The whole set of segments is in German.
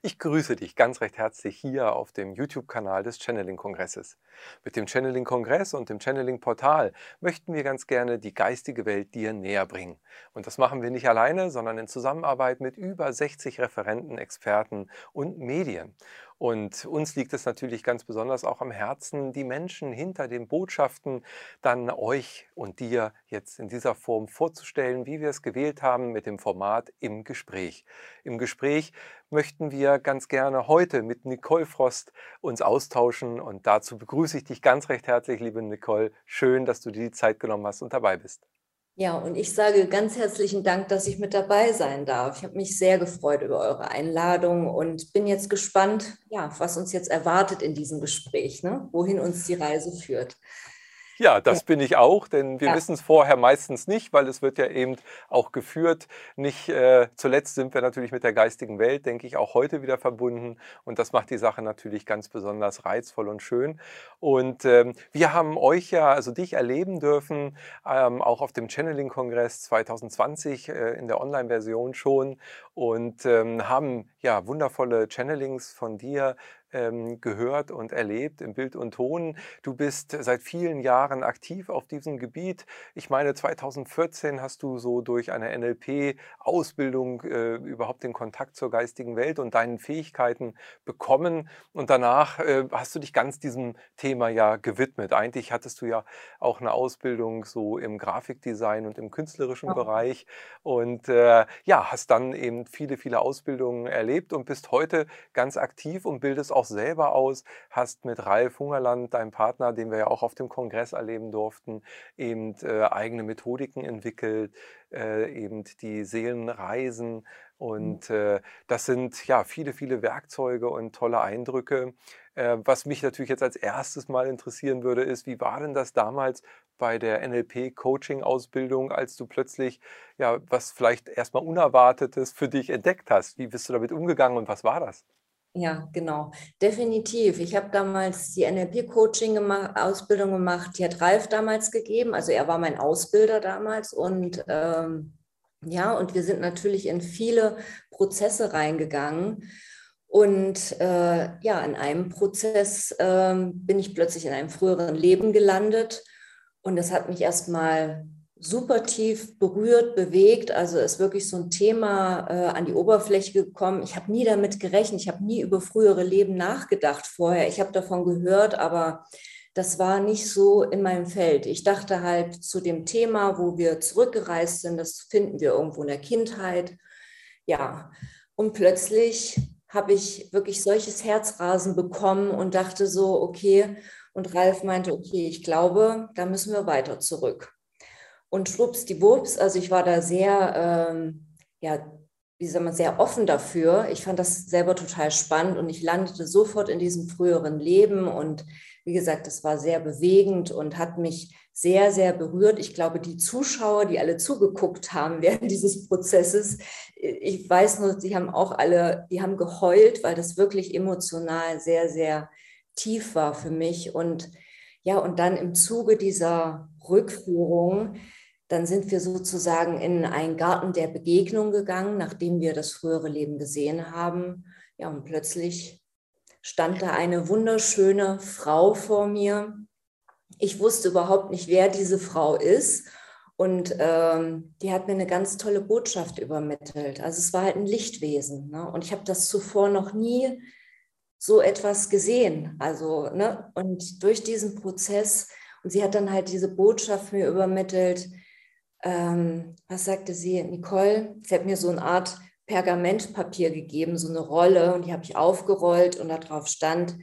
Ich grüße dich ganz recht herzlich hier auf dem YouTube-Kanal des Channeling-Kongresses. Mit dem Channeling-Kongress und dem Channeling-Portal möchten wir ganz gerne die geistige Welt dir näher bringen. Und das machen wir nicht alleine, sondern in Zusammenarbeit mit über 60 Referenten, Experten und Medien. Und uns liegt es natürlich ganz besonders auch am Herzen, die Menschen hinter den Botschaften dann euch und dir jetzt in dieser Form vorzustellen, wie wir es gewählt haben mit dem Format im Gespräch. Im Gespräch möchten wir ganz gerne heute mit Nicole Frost uns austauschen und dazu begrüße ich dich ganz recht herzlich, liebe Nicole. Schön, dass du dir die Zeit genommen hast und dabei bist. Ja, und ich sage ganz herzlichen Dank, dass ich mit dabei sein darf. Ich habe mich sehr gefreut über eure Einladung und bin jetzt gespannt, ja, was uns jetzt erwartet in diesem Gespräch, ne? wohin uns die Reise führt. Ja, das bin ich auch, denn wir ja. wissen es vorher meistens nicht, weil es wird ja eben auch geführt. Nicht äh, zuletzt sind wir natürlich mit der geistigen Welt, denke ich, auch heute wieder verbunden und das macht die Sache natürlich ganz besonders reizvoll und schön. Und ähm, wir haben euch ja, also dich erleben dürfen, ähm, auch auf dem Channeling-Kongress 2020 äh, in der Online-Version schon und ähm, haben ja wundervolle Channelings von dir ähm, gehört und erlebt im Bild und Ton. Du bist seit vielen Jahren aktiv auf diesem Gebiet. Ich meine, 2014 hast du so durch eine NLP-Ausbildung äh, überhaupt den Kontakt zur geistigen Welt und deinen Fähigkeiten bekommen. Und danach äh, hast du dich ganz diesem Thema ja gewidmet. Eigentlich hattest du ja auch eine Ausbildung so im Grafikdesign und im künstlerischen ja. Bereich. Und äh, ja, hast dann eben viele, viele Ausbildungen erlebt und bist heute ganz aktiv und bildest auch selber aus, hast mit Ralf Hungerland, deinem Partner, den wir ja auch auf dem Kongress erleben durften, eben äh, eigene Methodiken entwickelt, äh, eben die Seelenreisen. Mhm. Und äh, das sind ja viele, viele Werkzeuge und tolle Eindrücke. Äh, was mich natürlich jetzt als erstes mal interessieren würde, ist, wie war denn das damals bei der NLP-Coaching-Ausbildung, als du plötzlich ja was vielleicht erstmal Unerwartetes für dich entdeckt hast? Wie bist du damit umgegangen und was war das? Ja, genau. Definitiv. Ich habe damals die NLP-Coaching-Ausbildung gemacht. Die hat Ralf damals gegeben. Also er war mein Ausbilder damals. Und ähm, ja, und wir sind natürlich in viele Prozesse reingegangen. Und äh, ja, in einem Prozess äh, bin ich plötzlich in einem früheren Leben gelandet. Und das hat mich erstmal super tief berührt, bewegt. Also ist wirklich so ein Thema äh, an die Oberfläche gekommen. Ich habe nie damit gerechnet. Ich habe nie über frühere Leben nachgedacht vorher. Ich habe davon gehört, aber das war nicht so in meinem Feld. Ich dachte halt zu dem Thema, wo wir zurückgereist sind, das finden wir irgendwo in der Kindheit. Ja, und plötzlich habe ich wirklich solches Herzrasen bekommen und dachte so, okay, und Ralf meinte, okay, ich glaube, da müssen wir weiter zurück. Und schwuppsdiwupps, also ich war da sehr, ähm, ja, wie soll man, sehr offen dafür. Ich fand das selber total spannend und ich landete sofort in diesem früheren Leben. Und wie gesagt, das war sehr bewegend und hat mich sehr, sehr berührt. Ich glaube, die Zuschauer, die alle zugeguckt haben während dieses Prozesses, ich weiß nur, sie haben auch alle, die haben geheult, weil das wirklich emotional sehr, sehr tief war für mich. Und ja, und dann im Zuge dieser Rückführung, dann sind wir sozusagen in einen Garten der Begegnung gegangen, nachdem wir das frühere Leben gesehen haben. Ja, und plötzlich stand da eine wunderschöne Frau vor mir. Ich wusste überhaupt nicht, wer diese Frau ist. Und ähm, die hat mir eine ganz tolle Botschaft übermittelt. Also es war halt ein Lichtwesen. Ne? Und ich habe das zuvor noch nie so etwas gesehen. Also, ne? Und durch diesen Prozess, und sie hat dann halt diese Botschaft mir übermittelt, ähm, was sagte sie, Nicole, sie hat mir so eine Art Pergamentpapier gegeben, so eine Rolle, und die habe ich aufgerollt und darauf stand,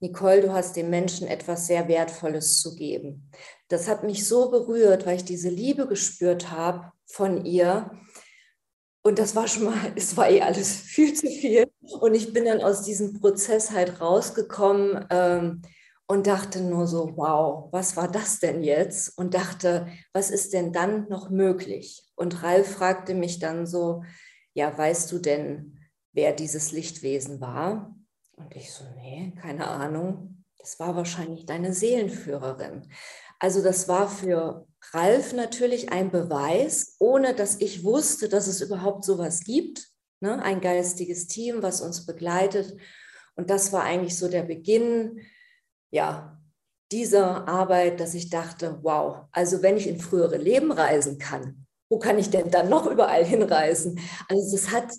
Nicole, du hast dem Menschen etwas sehr Wertvolles zu geben. Das hat mich so berührt, weil ich diese Liebe gespürt habe von ihr. Und das war schon mal, es war eh alles viel zu viel. Und ich bin dann aus diesem Prozess halt rausgekommen. Ähm, und dachte nur so, wow, was war das denn jetzt? Und dachte, was ist denn dann noch möglich? Und Ralf fragte mich dann so, ja, weißt du denn, wer dieses Lichtwesen war? Und ich so, nee, keine Ahnung. Das war wahrscheinlich deine Seelenführerin. Also das war für Ralf natürlich ein Beweis, ohne dass ich wusste, dass es überhaupt sowas gibt, ne? ein geistiges Team, was uns begleitet. Und das war eigentlich so der Beginn, ja, dieser Arbeit, dass ich dachte, wow, also wenn ich in frühere Leben reisen kann, wo kann ich denn dann noch überall hinreisen? Also das hat,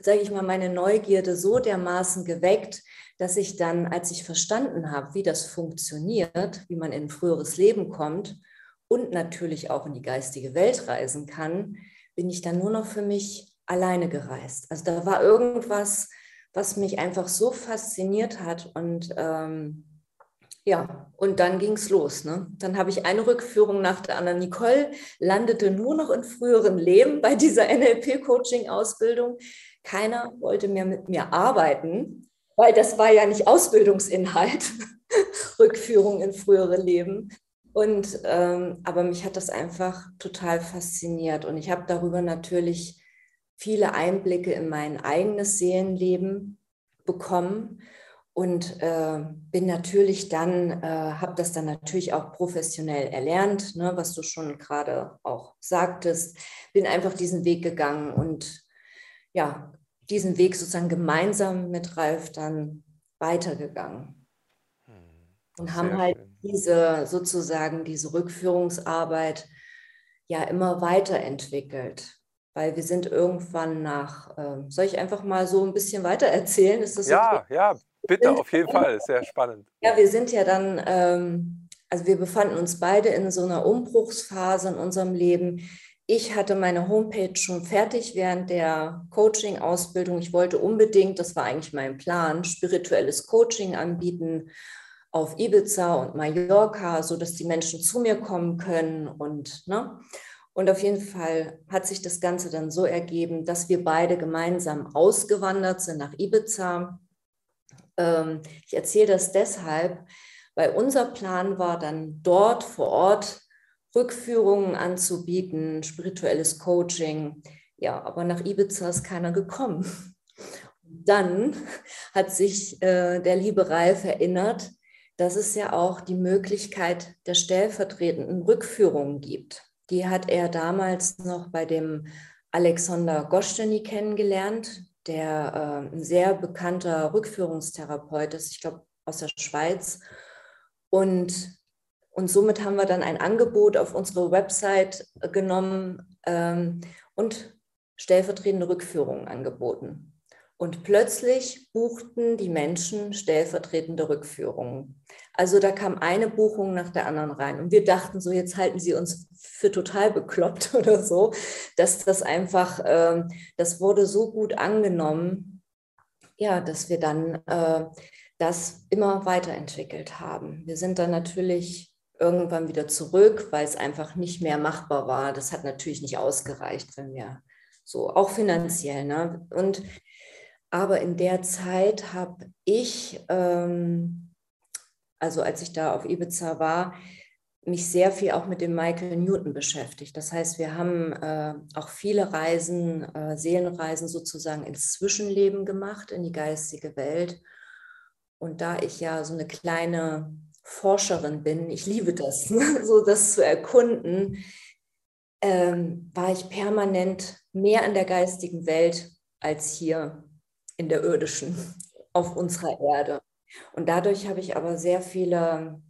sage ich mal, meine Neugierde so dermaßen geweckt, dass ich dann, als ich verstanden habe, wie das funktioniert, wie man in ein früheres Leben kommt und natürlich auch in die geistige Welt reisen kann, bin ich dann nur noch für mich alleine gereist. Also da war irgendwas, was mich einfach so fasziniert hat und ähm, ja, und dann ging es los. Ne? Dann habe ich eine Rückführung nach der anderen. Nicole landete nur noch in früheren Leben bei dieser NLP-Coaching-Ausbildung. Keiner wollte mehr mit mir arbeiten, weil das war ja nicht Ausbildungsinhalt, Rückführung in frühere Leben. Und ähm, aber mich hat das einfach total fasziniert und ich habe darüber natürlich viele Einblicke in mein eigenes Seelenleben bekommen und äh, bin natürlich dann, äh, habe das dann natürlich auch professionell erlernt, ne, was du schon gerade auch sagtest, bin einfach diesen Weg gegangen und ja, diesen Weg sozusagen gemeinsam mit Ralf dann weitergegangen. Hm, und haben halt schön. diese sozusagen diese Rückführungsarbeit ja immer weiterentwickelt. Weil wir sind irgendwann nach, äh, soll ich einfach mal so ein bisschen weiter erzählen? Ist das ja, okay? ja, bitte, auf jeden Fall, sehr spannend. Ja, wir sind ja dann, ähm, also wir befanden uns beide in so einer Umbruchsphase in unserem Leben. Ich hatte meine Homepage schon fertig während der Coaching-Ausbildung. Ich wollte unbedingt, das war eigentlich mein Plan, spirituelles Coaching anbieten auf Ibiza und Mallorca, sodass die Menschen zu mir kommen können. Und, ne? und auf jeden Fall hat sich das Ganze dann so ergeben, dass wir beide gemeinsam ausgewandert sind nach Ibiza. Ähm, ich erzähle das deshalb, weil unser Plan war dann dort vor Ort Rückführungen anzubieten, spirituelles Coaching. Ja, aber nach Ibiza ist keiner gekommen. Dann hat sich äh, der liebe Ralf erinnert, dass es ja auch die Möglichkeit der stellvertretenden Rückführungen gibt. Die hat er damals noch bei dem Alexander Gosteny kennengelernt, der äh, ein sehr bekannter Rückführungstherapeut ist, ich glaube aus der Schweiz. Und und somit haben wir dann ein Angebot auf unsere Website genommen ähm, und stellvertretende Rückführungen angeboten. Und plötzlich buchten die Menschen stellvertretende Rückführungen. Also da kam eine Buchung nach der anderen rein. Und wir dachten so, jetzt halten sie uns für total bekloppt oder so, dass das einfach, äh, das wurde so gut angenommen, ja, dass wir dann äh, das immer weiterentwickelt haben. Wir sind dann natürlich irgendwann wieder zurück, weil es einfach nicht mehr machbar war. Das hat natürlich nicht ausgereicht, wenn wir so, auch finanziell. Ne? Und aber in der Zeit habe ich, ähm, also als ich da auf Ibiza war, mich sehr viel auch mit dem Michael Newton beschäftigt. Das heißt, wir haben äh, auch viele Reisen, äh, Seelenreisen sozusagen ins Zwischenleben gemacht, in die geistige Welt. Und da ich ja so eine kleine Forscherin bin, ich liebe das, ne? so das zu erkunden, ähm, war ich permanent mehr in der geistigen Welt als hier in der irdischen, auf unserer Erde. Und dadurch habe ich aber sehr viele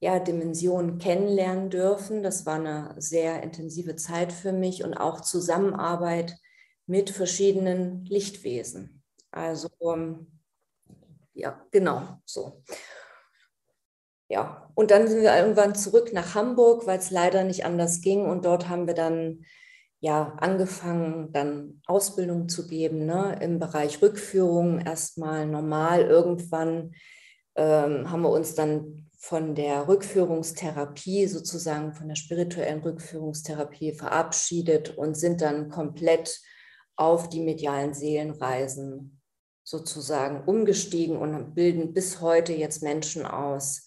ja, Dimensionen kennenlernen dürfen. Das war eine sehr intensive Zeit für mich und auch Zusammenarbeit mit verschiedenen Lichtwesen. Also ähm, ja, genau so ja, und dann sind wir irgendwann zurück nach Hamburg, weil es leider nicht anders ging. Und dort haben wir dann ja angefangen, dann Ausbildung zu geben ne, im Bereich Rückführung. Erstmal normal. Irgendwann ähm, haben wir uns dann von der Rückführungstherapie, sozusagen von der spirituellen Rückführungstherapie verabschiedet und sind dann komplett auf die medialen Seelenreisen sozusagen umgestiegen und bilden bis heute jetzt Menschen aus,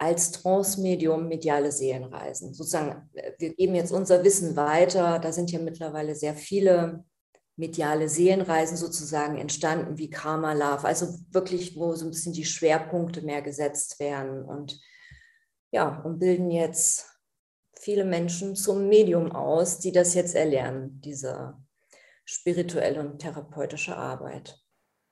als Trance-Medium mediale Seelenreisen. Sozusagen, wir geben jetzt unser Wissen weiter. Da sind ja mittlerweile sehr viele mediale Seelenreisen sozusagen entstanden, wie Karma Love. Also wirklich, wo so ein bisschen die Schwerpunkte mehr gesetzt werden. Und ja, und bilden jetzt viele Menschen zum Medium aus, die das jetzt erlernen, diese spirituelle und therapeutische Arbeit.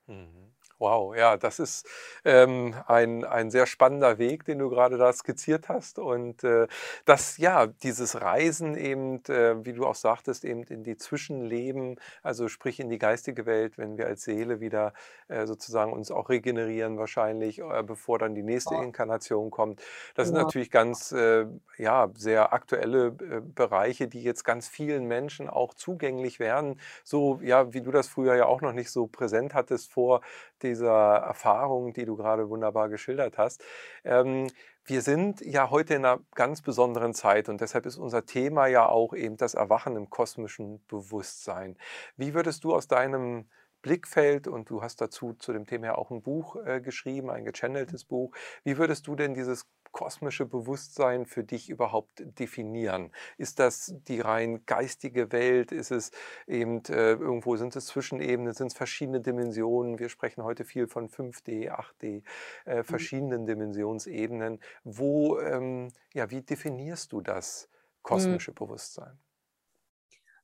Mhm. Wow, ja, das ist ähm, ein, ein sehr spannender Weg, den du gerade da skizziert hast. Und äh, das, ja, dieses Reisen eben, äh, wie du auch sagtest, eben in die Zwischenleben, also sprich in die geistige Welt, wenn wir als Seele wieder äh, sozusagen uns auch regenerieren wahrscheinlich, äh, bevor dann die nächste Inkarnation kommt. Das sind Genau. natürlich ganz, äh, ja, sehr aktuelle äh, Bereiche, die jetzt ganz vielen Menschen auch zugänglich werden. So, ja, wie du das früher ja auch noch nicht so präsent hattest vor dieser Erfahrung, die du gerade wunderbar geschildert hast. Ähm, wir sind ja heute in einer ganz besonderen Zeit und deshalb ist unser Thema ja auch eben das Erwachen im kosmischen Bewusstsein. Wie würdest du aus deinem Blickfeld, und du hast dazu zu dem Thema ja auch ein Buch äh, geschrieben, ein gechanneltes Buch, wie würdest du denn dieses kosmische Bewusstsein für dich überhaupt definieren? Ist das die rein geistige Welt? Ist es eben äh, irgendwo, sind es Zwischenebenen, sind es verschiedene Dimensionen? Wir sprechen heute viel von 5D, 8D, äh, verschiedenen Dimensionsebenen. Wo, ähm, ja, wie definierst du das kosmische Bewusstsein?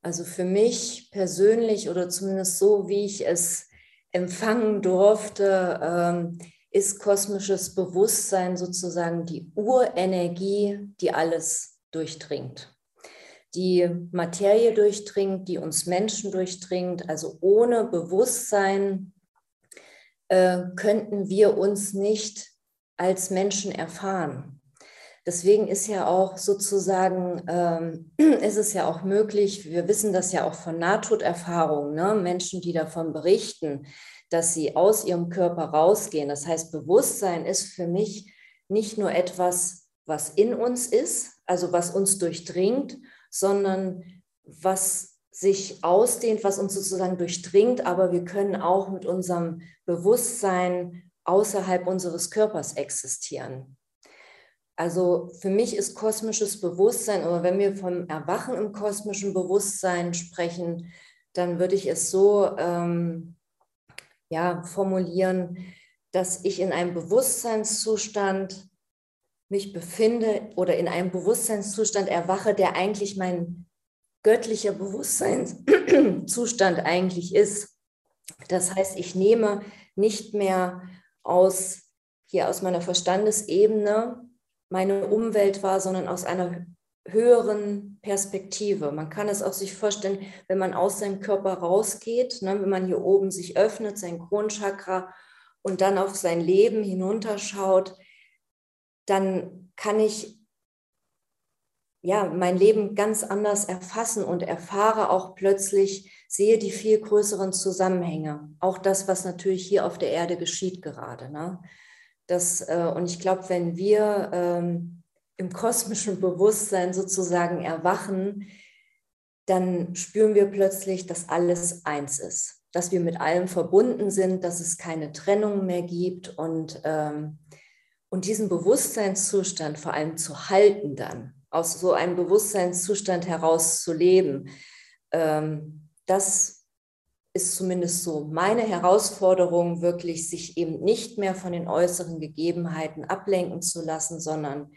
Also für mich persönlich oder zumindest so, wie ich es empfangen durfte, ähm, ist kosmisches Bewusstsein sozusagen die Urenergie, die alles durchdringt. Die Materie durchdringt, die uns Menschen durchdringt. Also ohne Bewusstsein äh, könnten wir uns nicht als Menschen erfahren. Deswegen ist ja auch sozusagen, ähm, ist es ja auch möglich, wir wissen das ja auch von Nahtoderfahrungen, ne? Menschen, die davon berichten, dass sie aus ihrem Körper rausgehen. Das heißt, Bewusstsein ist für mich nicht nur etwas, was in uns ist, also was uns durchdringt, sondern was sich ausdehnt, was uns sozusagen durchdringt, aber wir können auch mit unserem Bewusstsein außerhalb unseres Körpers existieren. Also für mich ist kosmisches Bewusstsein, oder wenn wir vom Erwachen im kosmischen Bewusstsein sprechen, dann würde ich es so ähm, ja, formulieren, dass ich in einem Bewusstseinszustand mich befinde oder in einem Bewusstseinszustand erwache, der eigentlich mein göttlicher Bewusstseinszustand eigentlich ist. Das heißt, ich nehme nicht mehr aus hier aus meiner Verstandesebene meine Umwelt wahr, sondern aus einer höheren Perspektive. Man kann es auch sich vorstellen, wenn man aus seinem Körper rausgeht, ne, wenn man hier oben sich öffnet, sein Kronchakra und dann auf sein Leben hinunterschaut, dann kann ich ja mein Leben ganz anders erfassen und erfahre auch plötzlich, sehe die viel größeren Zusammenhänge. Auch das, was natürlich hier auf der Erde geschieht gerade. Ne? Das, äh, und ich glaube, wenn wir ähm, im kosmischen Bewusstsein sozusagen erwachen, dann spüren wir plötzlich, dass alles eins ist, dass wir mit allem verbunden sind, dass es keine Trennung mehr gibt und, ähm, und diesen Bewusstseinszustand vor allem zu halten dann, aus so einem Bewusstseinszustand heraus zu leben, ähm, das ist zumindest so meine Herausforderung, wirklich sich eben nicht mehr von den äußeren Gegebenheiten ablenken zu lassen, sondern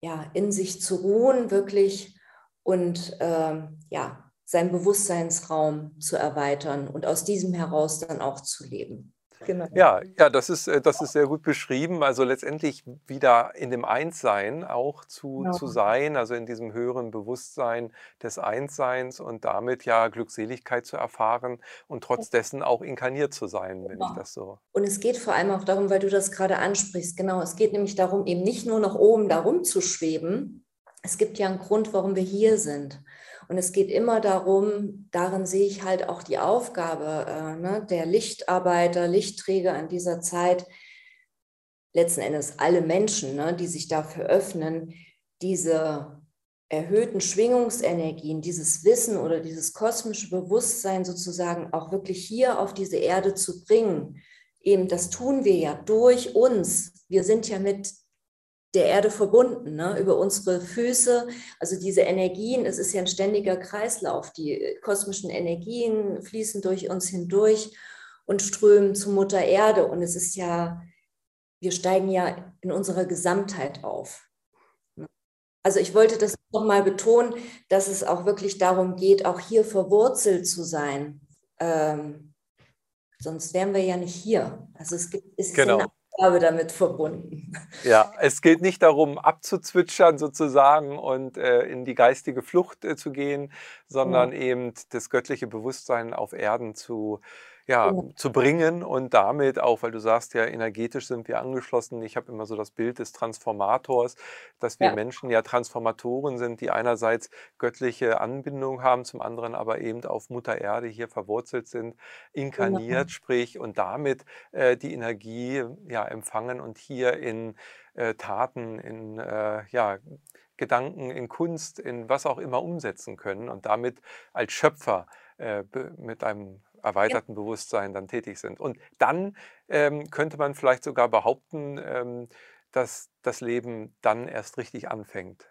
ja, in sich zu ruhen, wirklich und ähm, ja, seinen Bewusstseinsraum zu erweitern und aus diesem heraus dann auch zu leben. Genau. Ja, ja, das ist, äh, das ist sehr gut beschrieben. Also letztendlich wieder in dem Einssein auch zu, Genau. zu sein, also in diesem höheren Bewusstsein des Einsseins und damit ja Glückseligkeit zu erfahren und trotz dessen auch inkarniert zu sein, wenn ich Genau. das so. Und es geht vor allem auch darum, weil du das gerade ansprichst, genau, es geht nämlich darum, eben nicht nur nach oben darum zu schweben. Es gibt ja einen Grund, warum wir hier sind. Und es geht immer darum, darin sehe ich halt auch die Aufgabe äh, ne, der Lichtarbeiter, Lichtträger in dieser Zeit, letzten Endes alle Menschen, ne, die sich dafür öffnen, diese erhöhten Schwingungsenergien, dieses Wissen oder dieses kosmische Bewusstsein sozusagen auch wirklich hier auf diese Erde zu bringen. Eben, das tun wir ja durch uns. Wir sind ja mit der Erde verbunden, ne? über unsere Füße. Also diese Energien, es ist ja ein ständiger Kreislauf. Die kosmischen Energien fließen durch uns hindurch und strömen zu Mutter Erde. Und es ist ja, wir steigen ja in unserer Gesamtheit auf. Also ich wollte das nochmal betonen, dass es auch wirklich darum geht, auch hier verwurzelt zu sein. Ähm, sonst wären wir ja nicht hier. Also es gibt, es genau. ist Aufgabe damit verbunden. Ja, es geht nicht darum, abzuzwitschern sozusagen und äh, in die geistige Flucht äh, zu gehen, sondern ja. eben das göttliche Bewusstsein auf Erden zu ja, genau. zu bringen und damit auch, weil du sagst ja, energetisch sind wir angeschlossen. Ich habe immer so das Bild des Transformators, dass wir ja. Menschen ja Transformatoren sind, die einerseits göttliche Anbindung haben, zum anderen aber eben auf Mutter Erde hier verwurzelt sind, inkarniert, sprich, und damit äh, die Energie ja empfangen und hier in äh, Taten, in äh, ja, Gedanken, in Kunst, in was auch immer umsetzen können und damit als Schöpfer äh, mit einem erweiterten ja. Bewusstsein dann tätig sind. Und dann ähm, könnte man vielleicht sogar behaupten, ähm, dass das Leben dann erst richtig anfängt.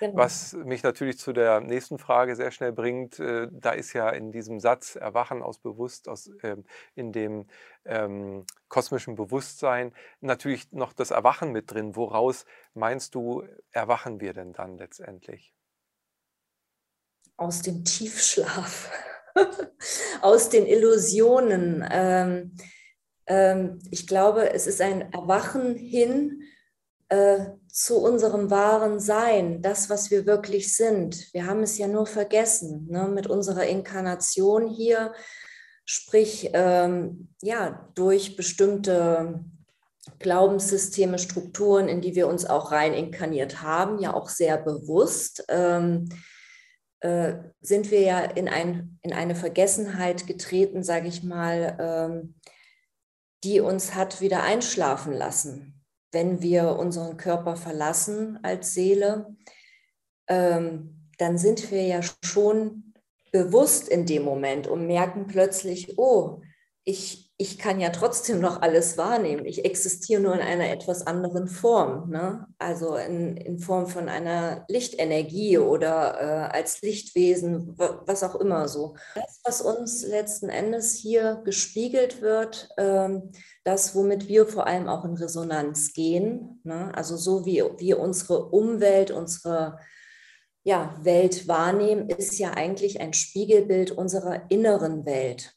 Genau. Was mich natürlich zu der nächsten Frage sehr schnell bringt, äh, da ist ja in diesem Satz Erwachen aus Bewusst, aus, äh, in dem ähm, kosmischen Bewusstsein natürlich noch das Erwachen mit drin. Woraus meinst du, erwachen wir denn dann letztendlich? Aus dem Tiefschlaf. aus den Illusionen. Ähm, ähm, ich glaube, es ist ein Erwachen hin äh, zu unserem wahren Sein, das, was wir wirklich sind. Wir haben es ja nur vergessen ne? mit unserer Inkarnation hier, sprich ähm, ja durch bestimmte Glaubenssysteme, Strukturen, in die wir uns auch rein inkarniert haben, ja auch sehr bewusst. Ähm, äh, sind wir ja in, ein, in eine Vergessenheit getreten, sage ich mal, ähm, die uns hat wieder einschlafen lassen. Wenn wir unseren Körper verlassen als Seele, ähm, dann sind wir ja schon bewusst in dem Moment und merken plötzlich, oh, ich, ich kann ja trotzdem noch alles wahrnehmen. Ich existiere nur in einer etwas anderen Form, ne? also in, in Form von einer Lichtenergie oder äh, als Lichtwesen, was auch immer so. Das, was uns letzten Endes hier gespiegelt wird, ähm, das, womit wir vor allem auch in Resonanz gehen, ne? also so wie wir unsere Umwelt, unsere ja, Welt wahrnehmen, ist ja eigentlich ein Spiegelbild unserer inneren Welt.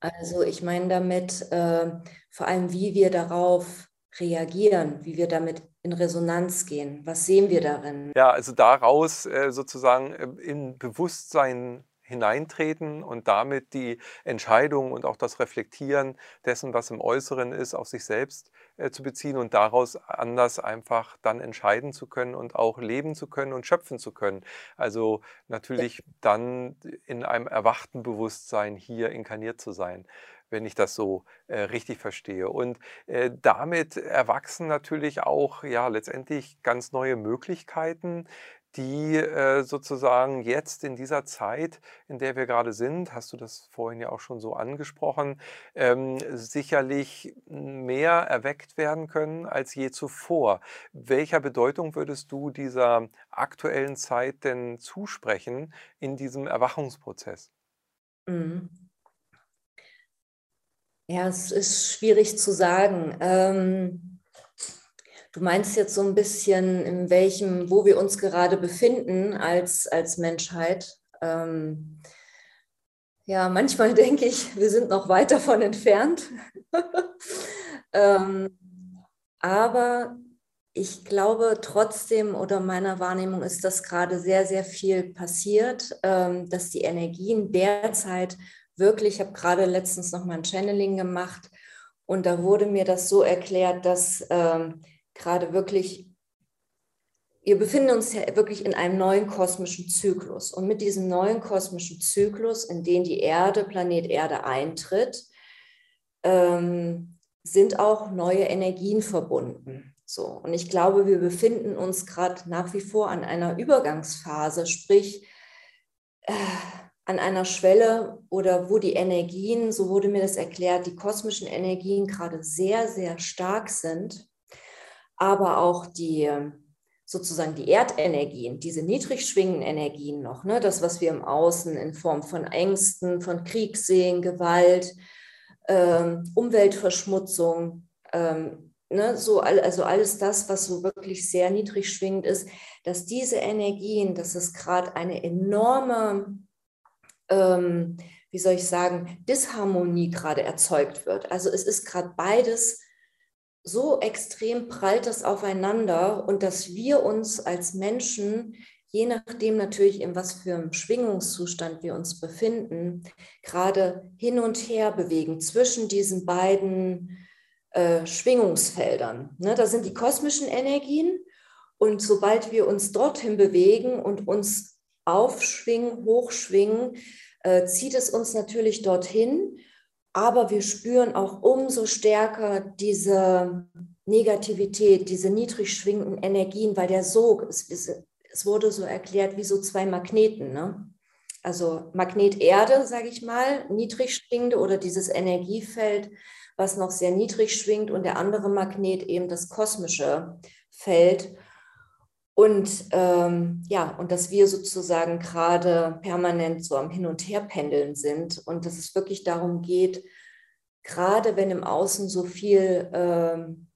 Also ich meine damit äh, vor allem, wie wir darauf reagieren, wie wir damit in Resonanz gehen. Was sehen wir darin? Ja, also daraus äh, sozusagen äh, in Bewusstsein hineintreten und damit die Entscheidung und auch das Reflektieren dessen, was im Äußeren ist, auf sich selbst äh, zu beziehen und daraus anders einfach dann entscheiden zu können und auch leben zu können und schöpfen zu können. Also natürlich dann in einem erwachten Bewusstsein hier inkarniert zu sein wenn ich das so äh, richtig verstehe. Und äh, damit erwachsen natürlich auch ja letztendlich ganz neue Möglichkeiten, die äh, sozusagen jetzt in dieser Zeit, in der wir gerade sind, hast du das vorhin ja auch schon so angesprochen, ähm, sicherlich mehr erweckt werden können als je zuvor. Welcher Bedeutung würdest du dieser aktuellen Zeit denn zusprechen in diesem Erwachungsprozess? Mhm. Ja, es ist schwierig zu sagen. Ähm Du meinst jetzt so ein bisschen, in welchem, wo wir uns gerade befinden als, als Menschheit. Ähm, ja, manchmal denke ich, wir sind noch weit davon entfernt. ähm, aber ich glaube trotzdem oder meiner Wahrnehmung ist, dass gerade sehr, sehr viel passiert, ähm, dass die Energien derzeit wirklich, ich habe gerade letztens noch mal ein Channeling gemacht und da wurde mir das so erklärt, dass ähm, gerade wirklich, wir befinden uns ja wirklich in einem neuen kosmischen Zyklus. Und mit diesem neuen kosmischen Zyklus, in den die Erde, Planet Erde eintritt, ähm, sind auch neue Energien verbunden. So, und ich glaube, wir befinden uns gerade nach wie vor an einer Übergangsphase, sprich äh, an einer Schwelle oder wo die Energien, so wurde mir das erklärt, die kosmischen Energien gerade sehr, sehr stark sind aber auch die sozusagen die Erdenergien, diese niedrig schwingenden Energien noch, ne, das, was wir im Außen in Form von Ängsten, von Krieg sehen, Gewalt, ähm, Umweltverschmutzung, ähm, ne, so also alles das, was so wirklich sehr niedrig schwingend ist, dass diese Energien, dass es gerade eine enorme, ähm, wie soll ich sagen, Disharmonie gerade erzeugt wird. Also es ist gerade beides so extrem prallt das aufeinander und dass wir uns als Menschen, je nachdem natürlich, in was für einem Schwingungszustand wir uns befinden, gerade hin und her bewegen zwischen diesen beiden äh, Schwingungsfeldern. Ne, da sind die kosmischen Energien und sobald wir uns dorthin bewegen und uns aufschwingen, hochschwingen, äh, zieht es uns natürlich dorthin aber wir spüren auch umso stärker diese Negativität, diese niedrig schwingenden Energien, weil der Sog, es, es wurde so erklärt wie so zwei Magneten. Ne? Also Magnet Erde, sage ich mal, niedrig schwingende oder dieses Energiefeld, was noch sehr niedrig schwingt und der andere Magnet eben das kosmische Feld. Und ähm, ja, und dass wir sozusagen gerade permanent so am Hin- und Herpendeln sind und dass es wirklich darum geht, gerade wenn im Außen so viel ähm,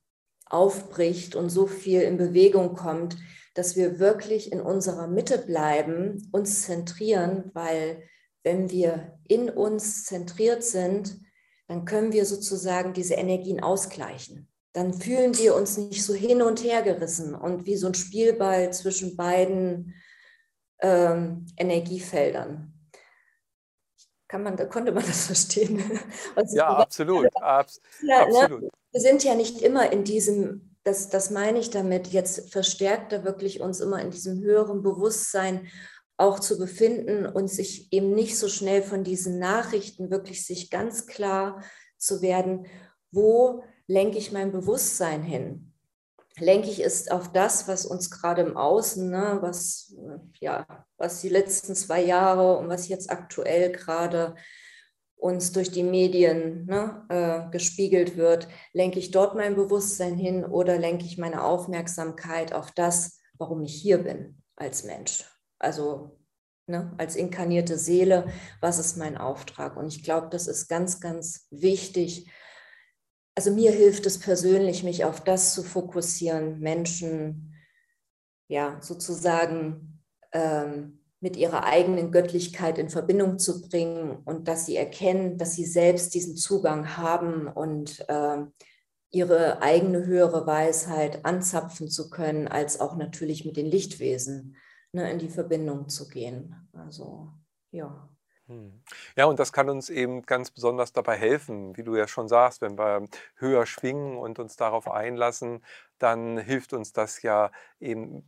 aufbricht und so viel in Bewegung kommt, dass wir wirklich in unserer Mitte bleiben, uns zentrieren, weil wenn wir in uns zentriert sind, dann können wir sozusagen diese Energien ausgleichen dann fühlen wir uns nicht so hin und her gerissen und wie so ein Spielball zwischen beiden ähm, Energiefeldern. Kann man, konnte man das verstehen? ja, absolut. Abs ja, ne, absolut. Ne? Wir sind ja nicht immer in diesem, das, das meine ich damit, jetzt verstärkt er wirklich uns immer in diesem höheren Bewusstsein auch zu befinden und sich eben nicht so schnell von diesen Nachrichten wirklich sich ganz klar zu werden, wo lenke ich mein Bewusstsein hin? Lenke ich es auf das, was uns gerade im Außen, ne, was, ja, was die letzten zwei Jahre und was jetzt aktuell gerade uns durch die Medien ne, äh, gespiegelt wird, lenke ich dort mein Bewusstsein hin oder lenke ich meine Aufmerksamkeit auf das, warum ich hier bin als Mensch? Also ne, als inkarnierte Seele, was ist mein Auftrag? Und ich glaube, das ist ganz, ganz wichtig, also mir hilft es persönlich, mich auf das zu fokussieren, Menschen ja sozusagen ähm, mit ihrer eigenen Göttlichkeit in Verbindung zu bringen und dass sie erkennen, dass sie selbst diesen Zugang haben und äh, ihre eigene höhere Weisheit anzapfen zu können, als auch natürlich mit den Lichtwesen ne, in die Verbindung zu gehen. Also ja. Hm. Ja, und das kann uns eben ganz besonders dabei helfen, wie du ja schon sagst, wenn wir höher schwingen und uns darauf einlassen, dann hilft uns das ja eben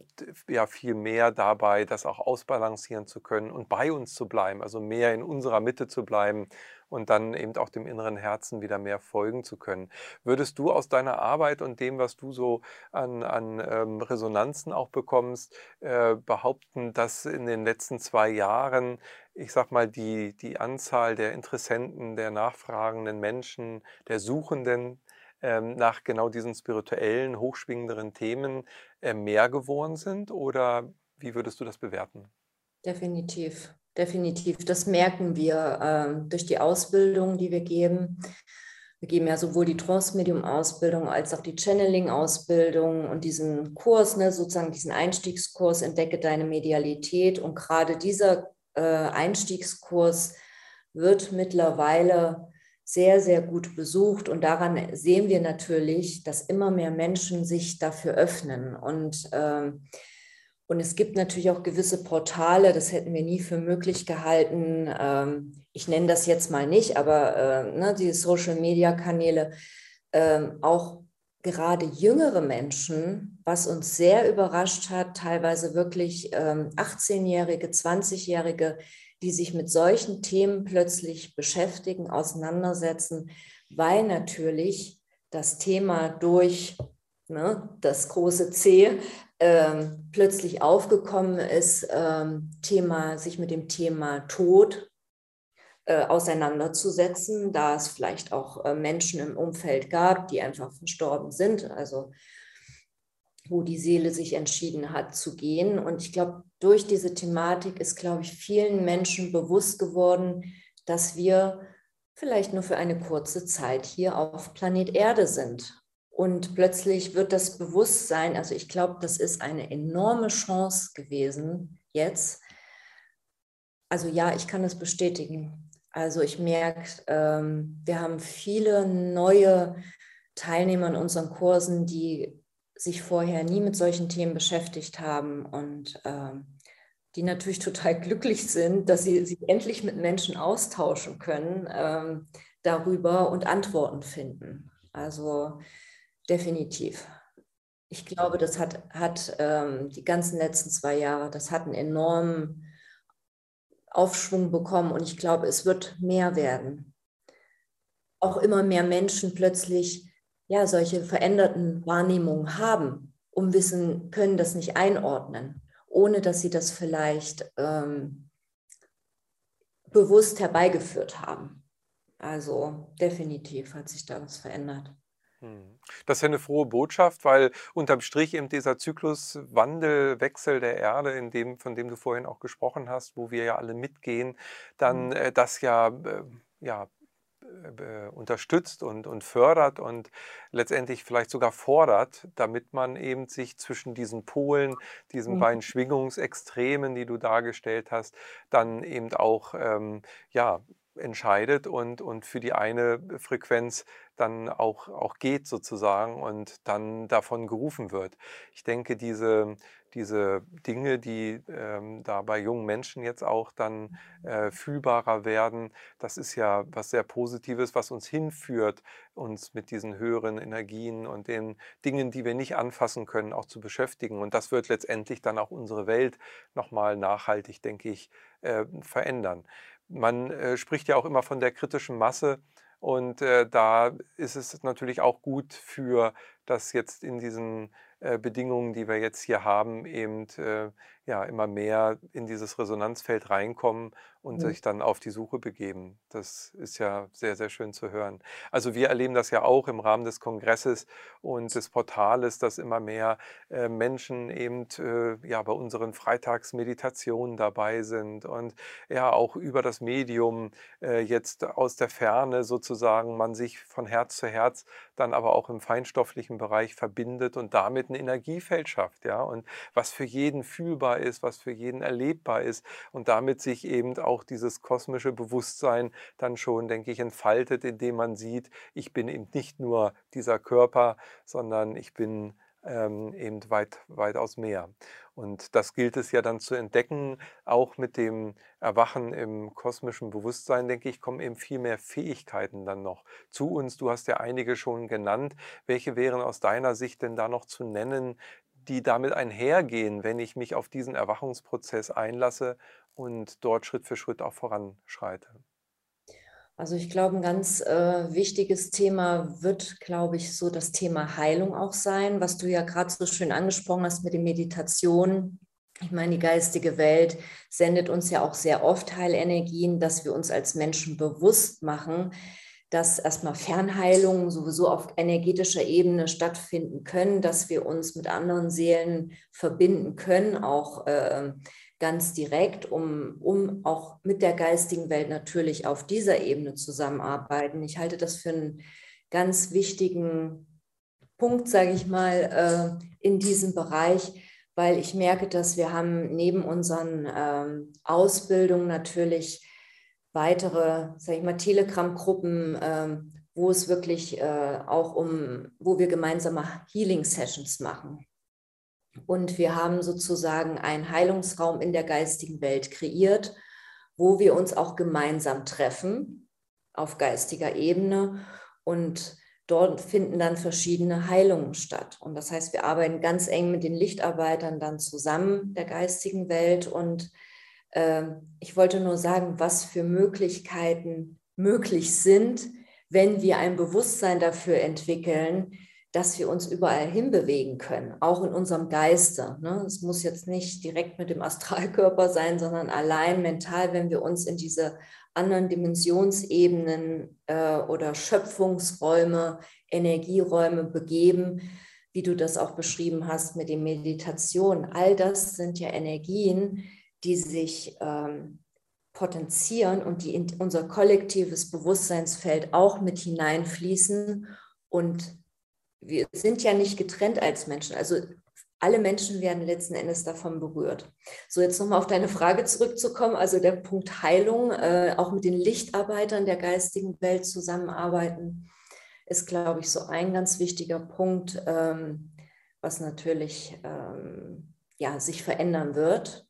ja viel mehr dabei, das auch ausbalancieren zu können und bei uns zu bleiben, also mehr in unserer Mitte zu bleiben und dann eben auch dem inneren Herzen wieder mehr folgen zu können. Würdest du aus deiner Arbeit und dem, was du so an, an ähm, Resonanzen auch bekommst, äh, behaupten, dass in den letzten zwei Jahren, ich sag mal, die, die Anzahl der Interessenten, der nachfragenden Menschen, der Suchenden ähm, nach genau diesen spirituellen, hochschwingenderen Themen äh, mehr geworden sind? Oder wie würdest du das bewerten? Definitiv definitiv. Das merken wir äh, durch die Ausbildung, die wir geben. Wir geben ja sowohl die Trance-Medium-Ausbildung als auch die Channeling-Ausbildung und diesen Kurs, ne, sozusagen diesen Einstiegskurs, entdecke deine Medialität. Und gerade dieser äh, Einstiegskurs wird mittlerweile sehr, sehr gut besucht. Und daran sehen wir natürlich, dass immer mehr Menschen sich dafür öffnen. Und äh, und es gibt natürlich auch gewisse Portale, das hätten wir nie für möglich gehalten. Ähm, ich nenne das jetzt mal nicht, aber äh, ne, die Social-Media-Kanäle, äh, auch gerade jüngere Menschen, was uns sehr überrascht hat, teilweise wirklich ähm, 18-Jährige, 20-Jährige, die sich mit solchen Themen plötzlich beschäftigen, auseinandersetzen, weil natürlich das Thema durch ne, das große C ähm, plötzlich aufgekommen ist, ähm, Thema, sich mit dem Thema Tod äh, auseinanderzusetzen, da es vielleicht auch äh, Menschen im Umfeld gab, die einfach verstorben sind, also wo die Seele sich entschieden hat zu gehen. Und ich glaube, durch diese Thematik ist, glaube ich, vielen Menschen bewusst geworden, dass wir vielleicht nur für eine kurze Zeit hier auf Planet Erde sind Und plötzlich wird das Bewusstsein, also ich glaube, das ist eine enorme Chance gewesen jetzt. Also ja, ich kann das bestätigen. Also ich merke, ähm, wir haben viele neue Teilnehmer in unseren Kursen, die sich vorher nie mit solchen Themen beschäftigt haben und ähm, die natürlich total glücklich sind, dass sie sich endlich mit Menschen austauschen können ähm, darüber und Antworten finden. Also definitiv. Ich glaube, das hat, hat ähm, die ganzen letzten zwei Jahre, das hat einen enormen Aufschwung bekommen und ich glaube, es wird mehr werden. Auch immer mehr Menschen plötzlich ja solche veränderten Wahrnehmungen haben, um wissen, können das nicht einordnen ohne dass sie das vielleicht ähm, bewusst herbeigeführt haben. Also definitiv hat sich da was verändert. Hm. Das ist ja eine frohe Botschaft, weil unterm Strich eben dieser Zykluswandel, Wechsel der Erde, in dem, von dem du vorhin auch gesprochen hast, wo wir ja alle mitgehen, dann mhm. äh, das ja, äh, ja äh, unterstützt und, und fördert und letztendlich vielleicht sogar fordert, damit man eben sich zwischen diesen Polen, diesen mhm. beiden Schwingungsextremen, die du dargestellt hast, dann eben auch ähm, ja, entscheidet und, und für die eine Frequenz dann auch, auch geht sozusagen und dann davon gerufen wird. Ich denke, diese, diese Dinge, die ähm, da bei jungen Menschen jetzt auch dann äh, fühlbarer werden, das ist ja was sehr Positives, was uns hinführt, uns mit diesen höheren Energien und den Dingen, die wir nicht anfassen können, auch zu beschäftigen. Und das wird letztendlich dann auch unsere Welt nochmal nachhaltig, denke ich, äh, verändern. Man äh, spricht ja auch immer von der kritischen Masse. Und äh, da ist es natürlich auch gut für das jetzt in diesen äh, Bedingungen, die wir jetzt hier haben, eben äh, ja, immer mehr in dieses Resonanzfeld reinkommen und mhm. sich dann auf die Suche begeben. Das ist ja sehr, sehr schön zu hören. Also wir erleben das ja auch im Rahmen des Kongresses und des Portales, dass immer mehr äh, Menschen eben äh, ja, bei unseren Freitagsmeditationen dabei sind und ja auch über das Medium äh, jetzt aus der Ferne sozusagen man sich von Herz zu Herz dann aber auch im feinstofflichen Bereich verbindet und damit ein Energiefeld schafft. Ja? Und was für jeden fühlbar ist, was für jeden erlebbar ist und damit sich eben auch dieses kosmische Bewusstsein dann schon, denke ich, entfaltet, indem man sieht, ich bin eben nicht nur dieser Körper, sondern ich bin ähm, eben weit, weitaus mehr. Und das gilt es ja dann zu entdecken, auch mit dem Erwachen im kosmischen Bewusstsein, denke ich, kommen eben viel mehr Fähigkeiten dann noch zu uns. Du hast ja einige schon genannt. Welche wären aus deiner Sicht denn da noch zu nennen, die damit einhergehen, wenn ich mich auf diesen Erwachungsprozess einlasse und dort Schritt für Schritt auch voranschreite? Also ich glaube, ein ganz äh, wichtiges Thema wird, glaube ich, so das Thema Heilung auch sein, was du ja gerade so schön angesprochen hast mit den Meditationen. Ich meine, die geistige Welt sendet uns ja auch sehr oft Heilenergien, dass wir uns als Menschen bewusst machen, dass erstmal Fernheilungen sowieso auf energetischer Ebene stattfinden können, dass wir uns mit anderen Seelen verbinden können, auch äh, ganz direkt, um, um auch mit der geistigen Welt natürlich auf dieser Ebene zusammenarbeiten. Ich halte das für einen ganz wichtigen Punkt, sage ich mal, äh, in diesem Bereich, weil ich merke, dass wir haben neben unseren ähm, Ausbildungen natürlich weitere, sage ich mal, Telegram-Gruppen, ähm, wo es wirklich äh, auch um, wo wir gemeinsame Healing-Sessions machen. Und wir haben sozusagen einen Heilungsraum in der geistigen Welt kreiert, wo wir uns auch gemeinsam treffen auf geistiger Ebene. Und dort finden dann verschiedene Heilungen statt. Und das heißt, wir arbeiten ganz eng mit den Lichtarbeitern dann zusammen der geistigen Welt. Und ich wollte nur sagen, was für Möglichkeiten möglich sind, wenn wir ein Bewusstsein dafür entwickeln, dass wir uns überall hinbewegen können, auch in unserem Geiste. Ne? Es muss jetzt nicht direkt mit dem Astralkörper sein, sondern allein mental, wenn wir uns in diese anderen Dimensionsebenen äh, oder Schöpfungsräume, Energieräume begeben, wie du das auch beschrieben hast mit den Meditationen. All das sind ja Energien, die sich ähm, potenzieren und die in unser kollektives Bewusstseinsfeld auch mit hineinfließen und wir sind ja nicht getrennt als Menschen. Also alle Menschen werden letzten Endes davon berührt. So, jetzt nochmal auf deine Frage zurückzukommen. Also der Punkt Heilung, äh, auch mit den Lichtarbeitern der geistigen Welt zusammenarbeiten, ist, glaube ich, so ein ganz wichtiger Punkt, ähm, was natürlich ähm, ja, sich verändern wird.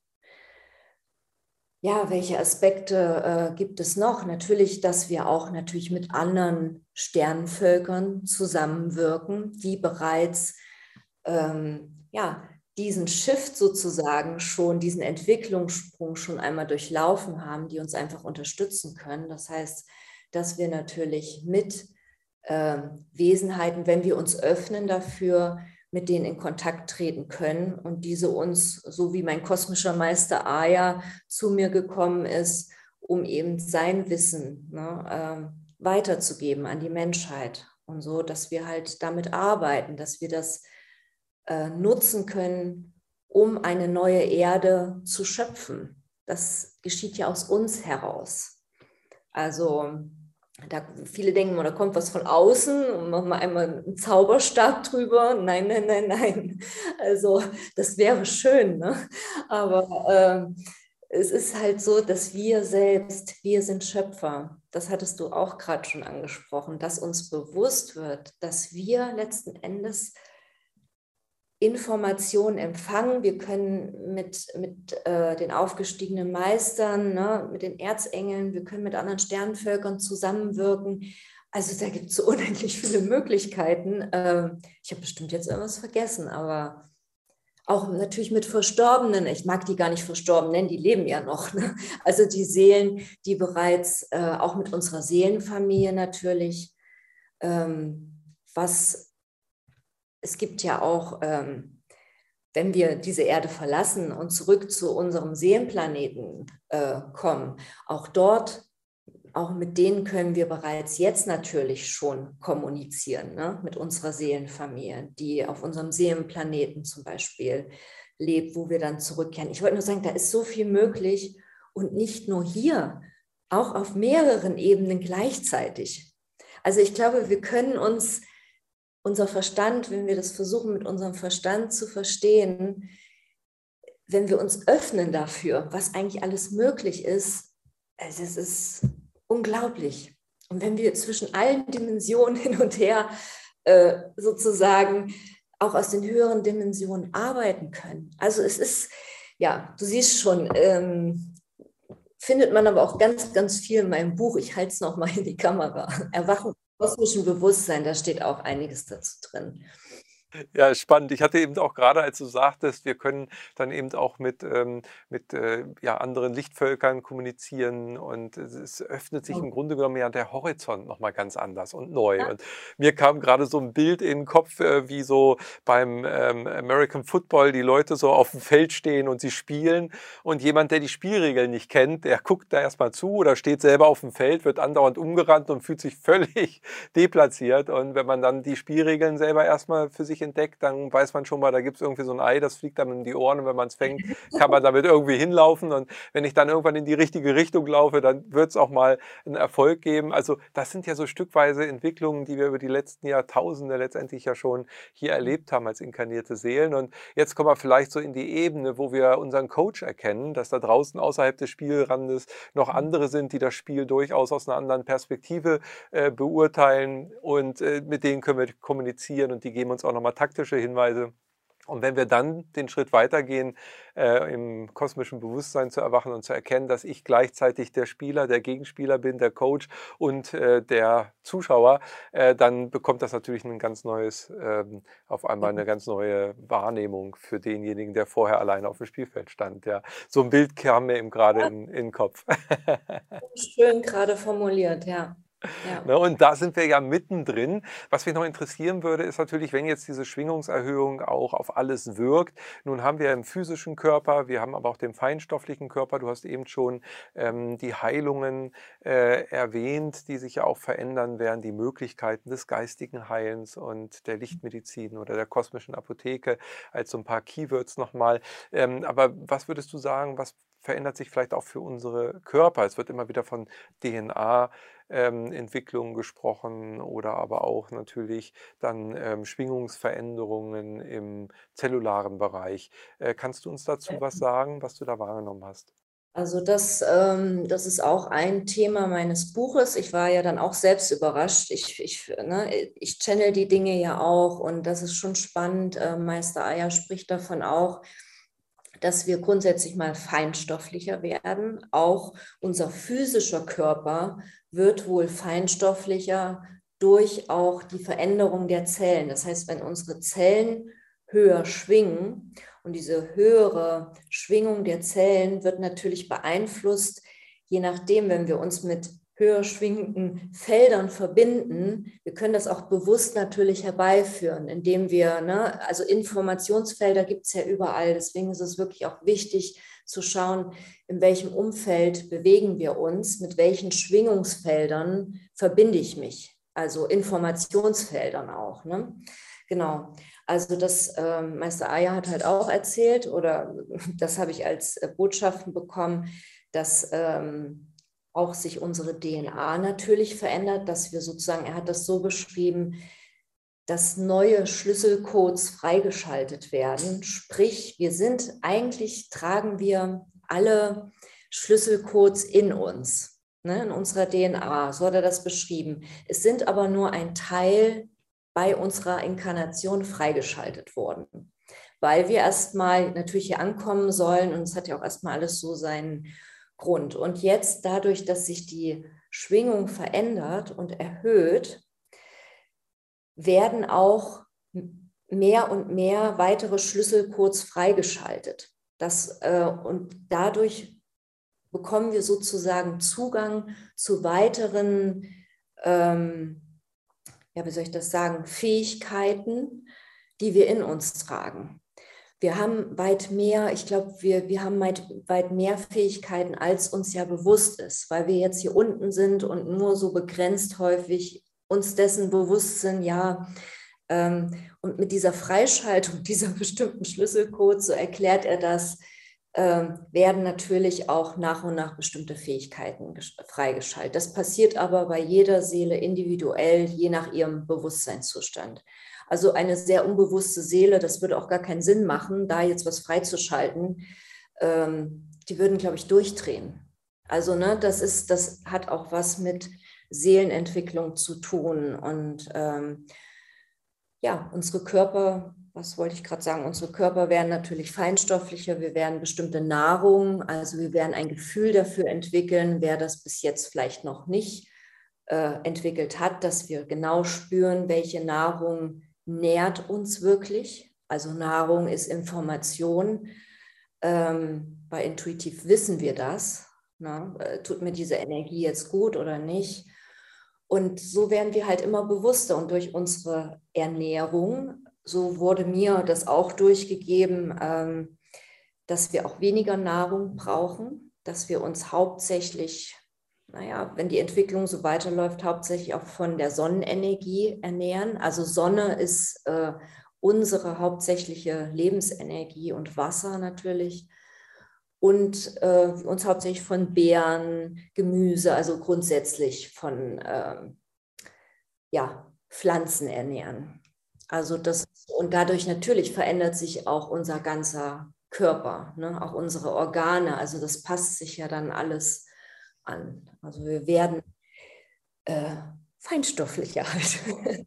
Ja, welche Aspekte äh, gibt es noch? Natürlich, dass wir auch natürlich mit anderen Sternenvölkern zusammenwirken, die bereits ähm, ja, diesen Shift sozusagen schon, diesen Entwicklungssprung schon einmal durchlaufen haben, die uns einfach unterstützen können. Das heißt, dass wir natürlich mit äh, Wesenheiten, wenn wir uns öffnen dafür, mit denen in Kontakt treten können und diese uns, so wie mein kosmischer Meister Aya zu mir gekommen ist, um eben sein Wissen ne, äh, weiterzugeben an die Menschheit und so, dass wir halt damit arbeiten, dass wir das äh, nutzen können, um eine neue Erde zu schöpfen. Das geschieht ja aus uns heraus. Also da viele denken, da kommt was von außen und machen wir einmal einen Zauberstab drüber. Nein, nein, nein, nein. Also das wäre schön, ne? aber äh, es ist halt so, dass wir selbst, wir sind Schöpfer. Das hattest du auch gerade schon angesprochen, dass uns bewusst wird, dass wir letzten Endes Informationen empfangen. Wir können mit, mit äh, den aufgestiegenen Meistern, ne, mit den Erzengeln, wir können mit anderen Sternenvölkern zusammenwirken. Also da gibt es so unendlich viele Möglichkeiten. Äh, ich habe bestimmt jetzt irgendwas vergessen, aber auch natürlich mit Verstorbenen. Ich mag die gar nicht verstorben nennen, die leben ja noch. Ne? Also die Seelen, die bereits äh, auch mit unserer Seelenfamilie natürlich, ähm, was es gibt ja auch, ähm, wenn wir diese Erde verlassen und zurück zu unserem Seelenplaneten äh, kommen, auch dort, auch mit denen können wir bereits jetzt natürlich schon kommunizieren, ne? mit unserer Seelenfamilie, die auf unserem Seelenplaneten zum Beispiel lebt, wo wir dann zurückkehren. Ich wollte nur sagen, da ist so viel möglich und nicht nur hier, auch auf mehreren Ebenen gleichzeitig. Also ich glaube, wir können uns unser Verstand, wenn wir das versuchen mit unserem Verstand zu verstehen, wenn wir uns öffnen dafür, was eigentlich alles möglich ist, also es ist unglaublich. Und wenn wir zwischen allen Dimensionen hin und her äh, sozusagen auch aus den höheren Dimensionen arbeiten können. Also es ist, ja, du siehst schon, ähm, findet man aber auch ganz, ganz viel in meinem Buch. Ich halte es nochmal in die Kamera. Erwachen kosmischen Bewusstsein, da steht auch einiges dazu drin. Ja, spannend. Ich hatte eben auch gerade, als du sagtest, wir können dann eben auch mit, ähm, mit äh, ja, anderen Lichtvölkern kommunizieren und es öffnet sich im Grunde genommen ja der Horizont nochmal ganz anders und neu. Ja. Und mir kam gerade so ein Bild in den Kopf, äh, wie so beim ähm, American Football die Leute so auf dem Feld stehen und sie spielen und jemand, der die Spielregeln nicht kennt, der guckt da erstmal zu oder steht selber auf dem Feld, wird andauernd umgerannt und fühlt sich völlig deplatziert. Und wenn man dann die Spielregeln selber erstmal für sich entdeckt, dann weiß man schon mal, da gibt es irgendwie so ein Ei, das fliegt dann in die Ohren und wenn man es fängt, kann man damit irgendwie hinlaufen. Und wenn ich dann irgendwann in die richtige Richtung laufe, dann wird es auch mal einen Erfolg geben. Also das sind ja so stückweise Entwicklungen, die wir über die letzten Jahrtausende letztendlich ja schon hier erlebt haben als inkarnierte Seelen. Und jetzt kommen wir vielleicht so in die Ebene, wo wir unseren Coach erkennen, dass da draußen außerhalb des Spielrandes noch andere sind, die das Spiel durchaus aus einer anderen Perspektive äh, beurteilen und äh, mit denen können wir kommunizieren und die geben uns auch nochmal taktische Hinweise. Und wenn wir dann den Schritt weitergehen, äh, im kosmischen Bewusstsein zu erwachen und zu erkennen, dass ich gleichzeitig der Spieler, der Gegenspieler bin, der Coach und äh, der Zuschauer, äh, dann bekommt das natürlich ein ganz neues, ähm, auf einmal eine ganz neue Wahrnehmung für denjenigen, der vorher alleine auf dem Spielfeld stand. Ja. So ein Bild kam mir eben gerade in, in den Kopf. Schön gerade formuliert, ja. Ja. Ne, und da sind wir ja mittendrin. Was mich noch interessieren würde, ist natürlich, wenn jetzt diese Schwingungserhöhung auch auf alles wirkt. Nun haben wir im physischen Körper, wir haben aber auch den feinstofflichen Körper. Du hast eben schon ähm, die Heilungen äh, erwähnt, die sich ja auch verändern werden, die Möglichkeiten des geistigen Heilens und der Lichtmedizin oder der kosmischen Apotheke als so ein paar Keywords nochmal. Ähm, aber was würdest du sagen, was verändert sich vielleicht auch für unsere Körper. Es wird immer wieder von DNA ähm, Entwicklung gesprochen oder aber auch natürlich dann ähm, Schwingungsveränderungen im zellularen Bereich. Äh, kannst du uns dazu was sagen, was du da wahrgenommen hast? Also das, ähm, das ist auch ein Thema meines Buches. Ich war ja dann auch selbst überrascht. Ich, ich, ne, ich channel die Dinge ja auch und das ist schon spannend. Äh, Meister Eier spricht davon auch, dass wir grundsätzlich mal feinstofflicher werden. Auch unser physischer Körper wird wohl feinstofflicher durch auch die Veränderung der Zellen. Das heißt, wenn unsere Zellen höher schwingen und diese höhere Schwingung der Zellen wird natürlich beeinflusst, je nachdem, wenn wir uns mit höher schwingenden Feldern verbinden. Wir können das auch bewusst natürlich herbeiführen, indem wir, ne, also Informationsfelder gibt es ja überall. Deswegen ist es wirklich auch wichtig zu schauen, in welchem Umfeld bewegen wir uns, mit welchen Schwingungsfeldern verbinde ich mich. Also Informationsfeldern auch. Ne? Genau. Also das äh, Meister Aya hat halt auch erzählt, oder das habe ich als äh, Botschaften bekommen, dass ähm, auch sich unsere DNA natürlich verändert, dass wir sozusagen, er hat das so beschrieben, dass neue Schlüsselcodes freigeschaltet werden. Sprich, wir sind eigentlich, tragen wir alle Schlüsselcodes in uns, ne, in unserer DNA, so hat er das beschrieben. Es sind aber nur ein Teil bei unserer Inkarnation freigeschaltet worden, weil wir erstmal natürlich hier ankommen sollen und es hat ja auch erstmal alles so seinen Grund. Und jetzt dadurch, dass sich die Schwingung verändert und erhöht, werden auch mehr und mehr weitere Schlüsselcodes freigeschaltet. Das, äh, und dadurch bekommen wir sozusagen Zugang zu weiteren, ähm, ja, wie soll ich das sagen, Fähigkeiten, die wir in uns tragen wir haben weit mehr, ich glaube, wir, wir haben weit, weit mehr Fähigkeiten, als uns ja bewusst ist, weil wir jetzt hier unten sind und nur so begrenzt häufig uns dessen bewusst sind, ja, ähm, und mit dieser Freischaltung dieser bestimmten Schlüsselcodes, so erklärt er das, ähm, werden natürlich auch nach und nach bestimmte Fähigkeiten freigeschaltet. Das passiert aber bei jeder Seele individuell, je nach ihrem Bewusstseinszustand. Also eine sehr unbewusste Seele, das würde auch gar keinen Sinn machen, da jetzt was freizuschalten. Ähm, die würden, glaube ich, durchdrehen. Also, ne, das ist, das hat auch was mit Seelenentwicklung zu tun. Und ähm, ja, unsere Körper, was wollte ich gerade sagen, unsere Körper werden natürlich feinstofflicher, wir werden bestimmte Nahrung, also wir werden ein Gefühl dafür entwickeln, wer das bis jetzt vielleicht noch nicht äh, entwickelt hat, dass wir genau spüren, welche Nahrung nährt uns wirklich. Also Nahrung ist Information. Ähm, bei Intuitiv wissen wir das. Na, äh, tut mir diese Energie jetzt gut oder nicht? Und so werden wir halt immer bewusster und durch unsere Ernährung, so wurde mir das auch durchgegeben, ähm, dass wir auch weniger Nahrung brauchen, dass wir uns hauptsächlich naja, wenn die Entwicklung so weiterläuft, hauptsächlich auch von der Sonnenenergie ernähren. Also Sonne ist äh, unsere hauptsächliche Lebensenergie und Wasser natürlich. Und äh, uns hauptsächlich von Beeren, Gemüse, also grundsätzlich von äh, ja, Pflanzen ernähren. Also das, und dadurch natürlich verändert sich auch unser ganzer Körper, ne? auch unsere Organe. Also das passt sich ja dann alles an. Also wir werden äh, feinstofflicher halt.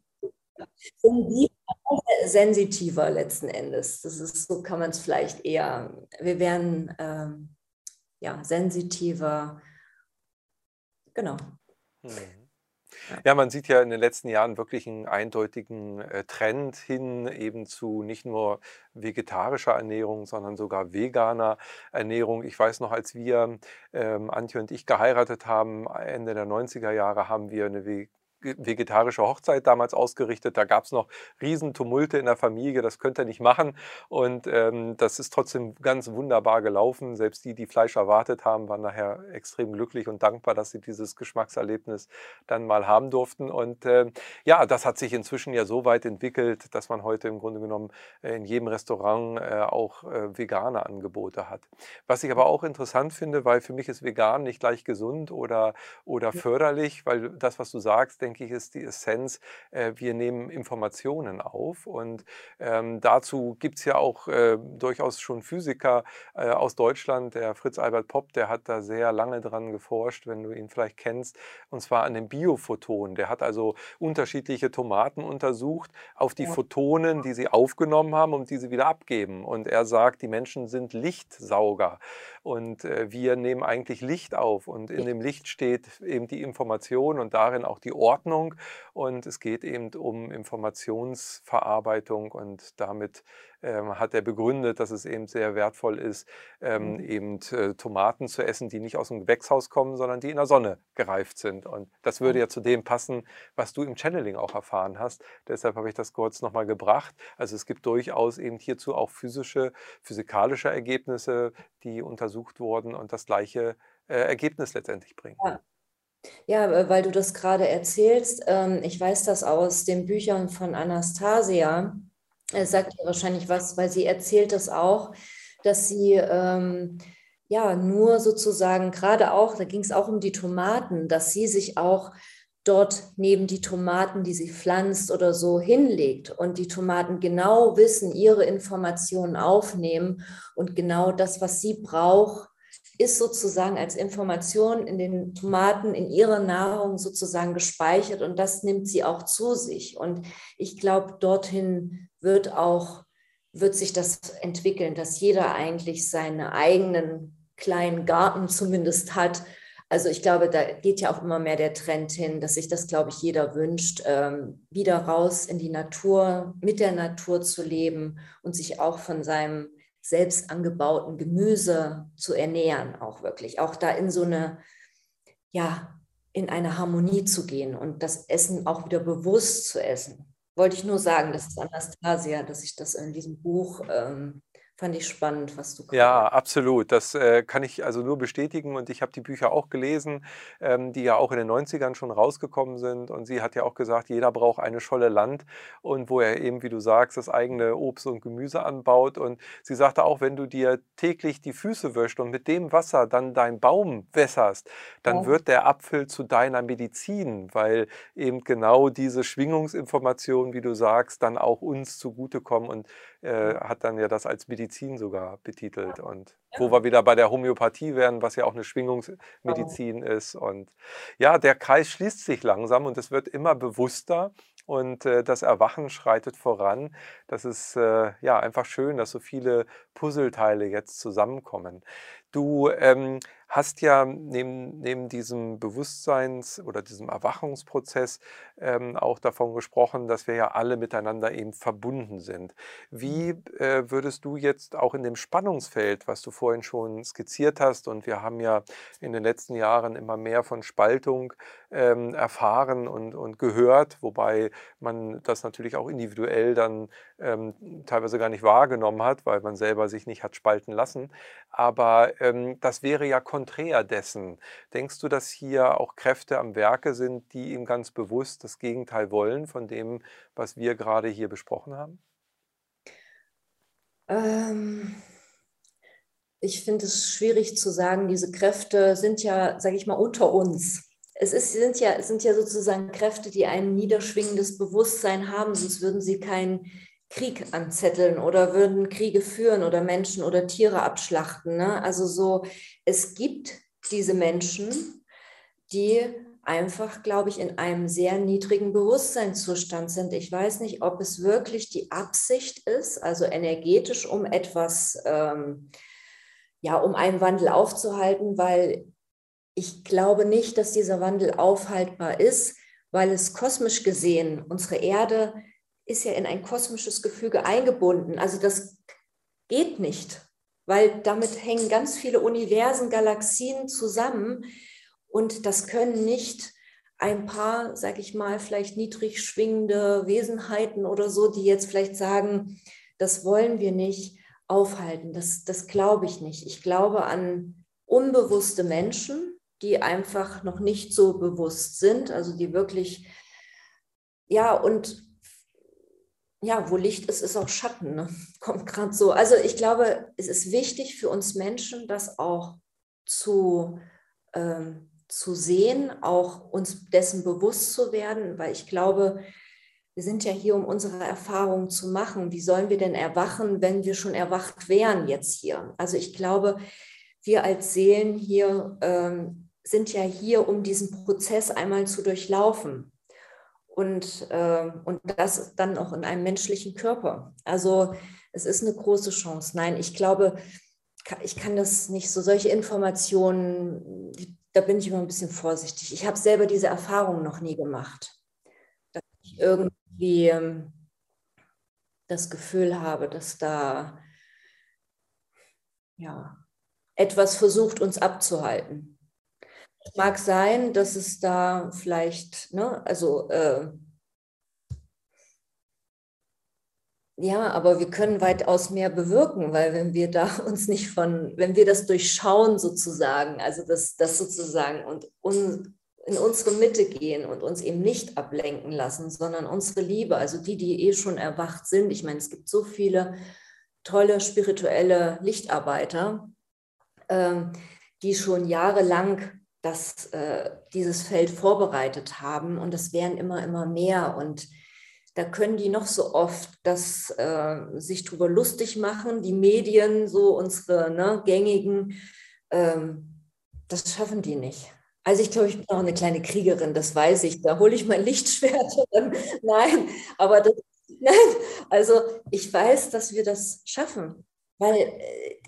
sensitiver letzten Endes. Das ist so kann man es vielleicht eher. Wir werden ähm, ja sensitiver. Genau. Hm. Ja, man sieht ja in den letzten Jahren wirklich einen eindeutigen äh, Trend hin eben zu nicht nur vegetarischer Ernährung, sondern sogar veganer Ernährung. Ich weiß noch, als wir, ähm, Antje und ich, geheiratet haben, Ende der 90er Jahre, haben wir eine vegetarische Hochzeit damals ausgerichtet. Da gab es noch Riesentumulte in der Familie, das könnt ihr nicht machen. Und ähm, das ist trotzdem ganz wunderbar gelaufen. Selbst die, die Fleisch erwartet haben, waren nachher extrem glücklich und dankbar, dass sie dieses Geschmackserlebnis dann mal haben durften. Und äh, ja, das hat sich inzwischen ja so weit entwickelt, dass man heute im Grunde genommen äh, in jedem Restaurant äh, auch äh, vegane Angebote hat. Was ich aber auch interessant finde, weil für mich ist vegan nicht gleich gesund oder, oder förderlich, weil das, was du sagst, denke ich, ist die Essenz, äh, wir nehmen Informationen auf. Und ähm, dazu gibt es ja auch äh, durchaus schon Physiker äh, aus Deutschland, der Fritz Albert Popp, der hat da sehr lange dran geforscht, wenn du ihn vielleicht kennst, und zwar an den Biophotonen. Der hat also unterschiedliche Tomaten untersucht auf die ja. Photonen, die sie aufgenommen haben und die sie wieder abgeben. Und er sagt, die Menschen sind Lichtsauger und äh, wir nehmen eigentlich Licht auf und in dem Licht steht eben die Information und darin auch die Ordnung und es geht eben um Informationsverarbeitung und damit ähm, hat er begründet, dass es eben sehr wertvoll ist, ähm, mhm. eben äh, Tomaten zu essen, die nicht aus dem Gewächshaus kommen, sondern die in der Sonne gereift sind. Und das würde ja zu dem passen, was du im Channeling auch erfahren hast. Deshalb habe ich das kurz nochmal gebracht. Also es gibt durchaus eben hierzu auch physische, physikalische Ergebnisse, die untersucht wurden und das gleiche äh, Ergebnis letztendlich bringen. Ja. Ja, weil du das gerade erzählst. Ähm, ich weiß das aus den Büchern von Anastasia, er sagt ihr wahrscheinlich was, weil sie erzählt das auch, dass sie ähm, ja nur sozusagen gerade auch, da ging es auch um die Tomaten, dass sie sich auch dort neben die Tomaten, die sie pflanzt oder so hinlegt und die Tomaten genau wissen, ihre Informationen aufnehmen und genau das, was sie braucht, ist sozusagen als Information in den Tomaten, in ihrer Nahrung sozusagen gespeichert und das nimmt sie auch zu sich. Und ich glaube, dorthin wird auch, wird sich das entwickeln, dass jeder eigentlich seine eigenen kleinen Garten zumindest hat. Also ich glaube, da geht ja auch immer mehr der Trend hin, dass sich das, glaube ich, jeder wünscht, ähm, wieder raus in die Natur, mit der Natur zu leben und sich auch von seinem selbst angebauten Gemüse zu ernähren, auch wirklich. Auch da in so eine, ja, in eine Harmonie zu gehen und das Essen auch wieder bewusst zu essen wollte ich nur sagen, das ist Anastasia, dass ich das in diesem Buch ähm, Fand ich spannend, was du Ja, absolut. Das äh, kann ich also nur bestätigen. Und ich habe die Bücher auch gelesen, ähm, die ja auch in den 90ern schon rausgekommen sind. Und sie hat ja auch gesagt, jeder braucht eine Scholle Land und wo er eben, wie du sagst, das eigene Obst und Gemüse anbaut. Und sie sagte auch, wenn du dir täglich die Füße wäschst und mit dem Wasser dann deinen Baum wässerst, dann ja. wird der Apfel zu deiner Medizin, weil eben genau diese Schwingungsinformationen, wie du sagst, dann auch uns zugutekommen. Und äh, hat dann ja das als Medizin sogar betitelt. Und wo wir wieder bei der Homöopathie wären, was ja auch eine Schwingungsmedizin genau. ist. Und ja, der Kreis schließt sich langsam und es wird immer bewusster und äh, das Erwachen schreitet voran. Das ist äh, ja einfach schön, dass so viele Puzzleteile jetzt zusammenkommen. Du ähm, hast ja neben, neben diesem Bewusstseins- oder diesem Erwachungsprozess ähm, auch davon gesprochen, dass wir ja alle miteinander eben verbunden sind. Wie mhm. äh, würdest du jetzt auch in dem Spannungsfeld, was du vorhin schon skizziert hast, und wir haben ja in den letzten Jahren immer mehr von Spaltung ähm, erfahren und, und gehört, wobei man das natürlich auch individuell dann ähm, teilweise gar nicht wahrgenommen hat, weil man selber sich nicht hat spalten lassen. Aber ähm, das wäre ja konträr dessen. Denkst du, dass hier auch Kräfte am Werke sind, die ihm ganz bewusst das Gegenteil wollen von dem, was wir gerade hier besprochen haben? Ähm, ich finde es schwierig zu sagen, diese Kräfte sind ja, sage ich mal, unter uns. Es ist, sind, ja, sind ja sozusagen Kräfte, die ein niederschwingendes Bewusstsein haben, sonst würden sie keinen Krieg anzetteln oder würden Kriege führen oder Menschen oder Tiere abschlachten. Ne? Also so, es gibt diese Menschen, die einfach, glaube ich, in einem sehr niedrigen Bewusstseinszustand sind. Ich weiß nicht, ob es wirklich die Absicht ist, also energetisch, um etwas, ähm, ja, um einen Wandel aufzuhalten, weil ich glaube nicht, dass dieser Wandel aufhaltbar ist, weil es kosmisch gesehen unsere Erde ist ja in ein kosmisches Gefüge eingebunden. Also das geht nicht, weil damit hängen ganz viele Universen, Galaxien zusammen und das können nicht ein paar, sag ich mal, vielleicht niedrig schwingende Wesenheiten oder so, die jetzt vielleicht sagen, das wollen wir nicht aufhalten. Das, das glaube ich nicht. Ich glaube an unbewusste Menschen, die einfach noch nicht so bewusst sind, also die wirklich, ja, und ja, wo Licht ist, ist auch Schatten, ne? kommt gerade so. Also ich glaube, es ist wichtig für uns Menschen, das auch zu, ähm, zu sehen, auch uns dessen bewusst zu werden, weil ich glaube, wir sind ja hier, um unsere Erfahrungen zu machen. Wie sollen wir denn erwachen, wenn wir schon erwacht wären jetzt hier? Also ich glaube, wir als Seelen hier ähm, sind ja hier, um diesen Prozess einmal zu durchlaufen. Und, äh, und das dann auch in einem menschlichen Körper. Also es ist eine große Chance. Nein, ich glaube, ich kann das nicht so, solche Informationen, da bin ich immer ein bisschen vorsichtig. Ich habe selber diese Erfahrung noch nie gemacht. Dass ich irgendwie ähm, das Gefühl habe, dass da ja, etwas versucht, uns abzuhalten. Mag sein, dass es da vielleicht, ne, also äh, ja, aber wir können weitaus mehr bewirken, weil wenn wir da uns nicht von, wenn wir das durchschauen sozusagen, also das, das sozusagen und un, in unsere Mitte gehen und uns eben nicht ablenken lassen, sondern unsere Liebe, also die, die eh schon erwacht sind. Ich meine, es gibt so viele tolle spirituelle Lichtarbeiter, äh, die schon jahrelang das, äh, dieses Feld vorbereitet haben und es werden immer, immer mehr und da können die noch so oft das äh, sich drüber lustig machen, die Medien, so unsere ne, gängigen, ähm, das schaffen die nicht. Also ich glaube, ich bin auch eine kleine Kriegerin, das weiß ich. Da hole ich mein Lichtschwert. Nein, aber das, nein, also ich weiß, dass wir das schaffen, weil äh,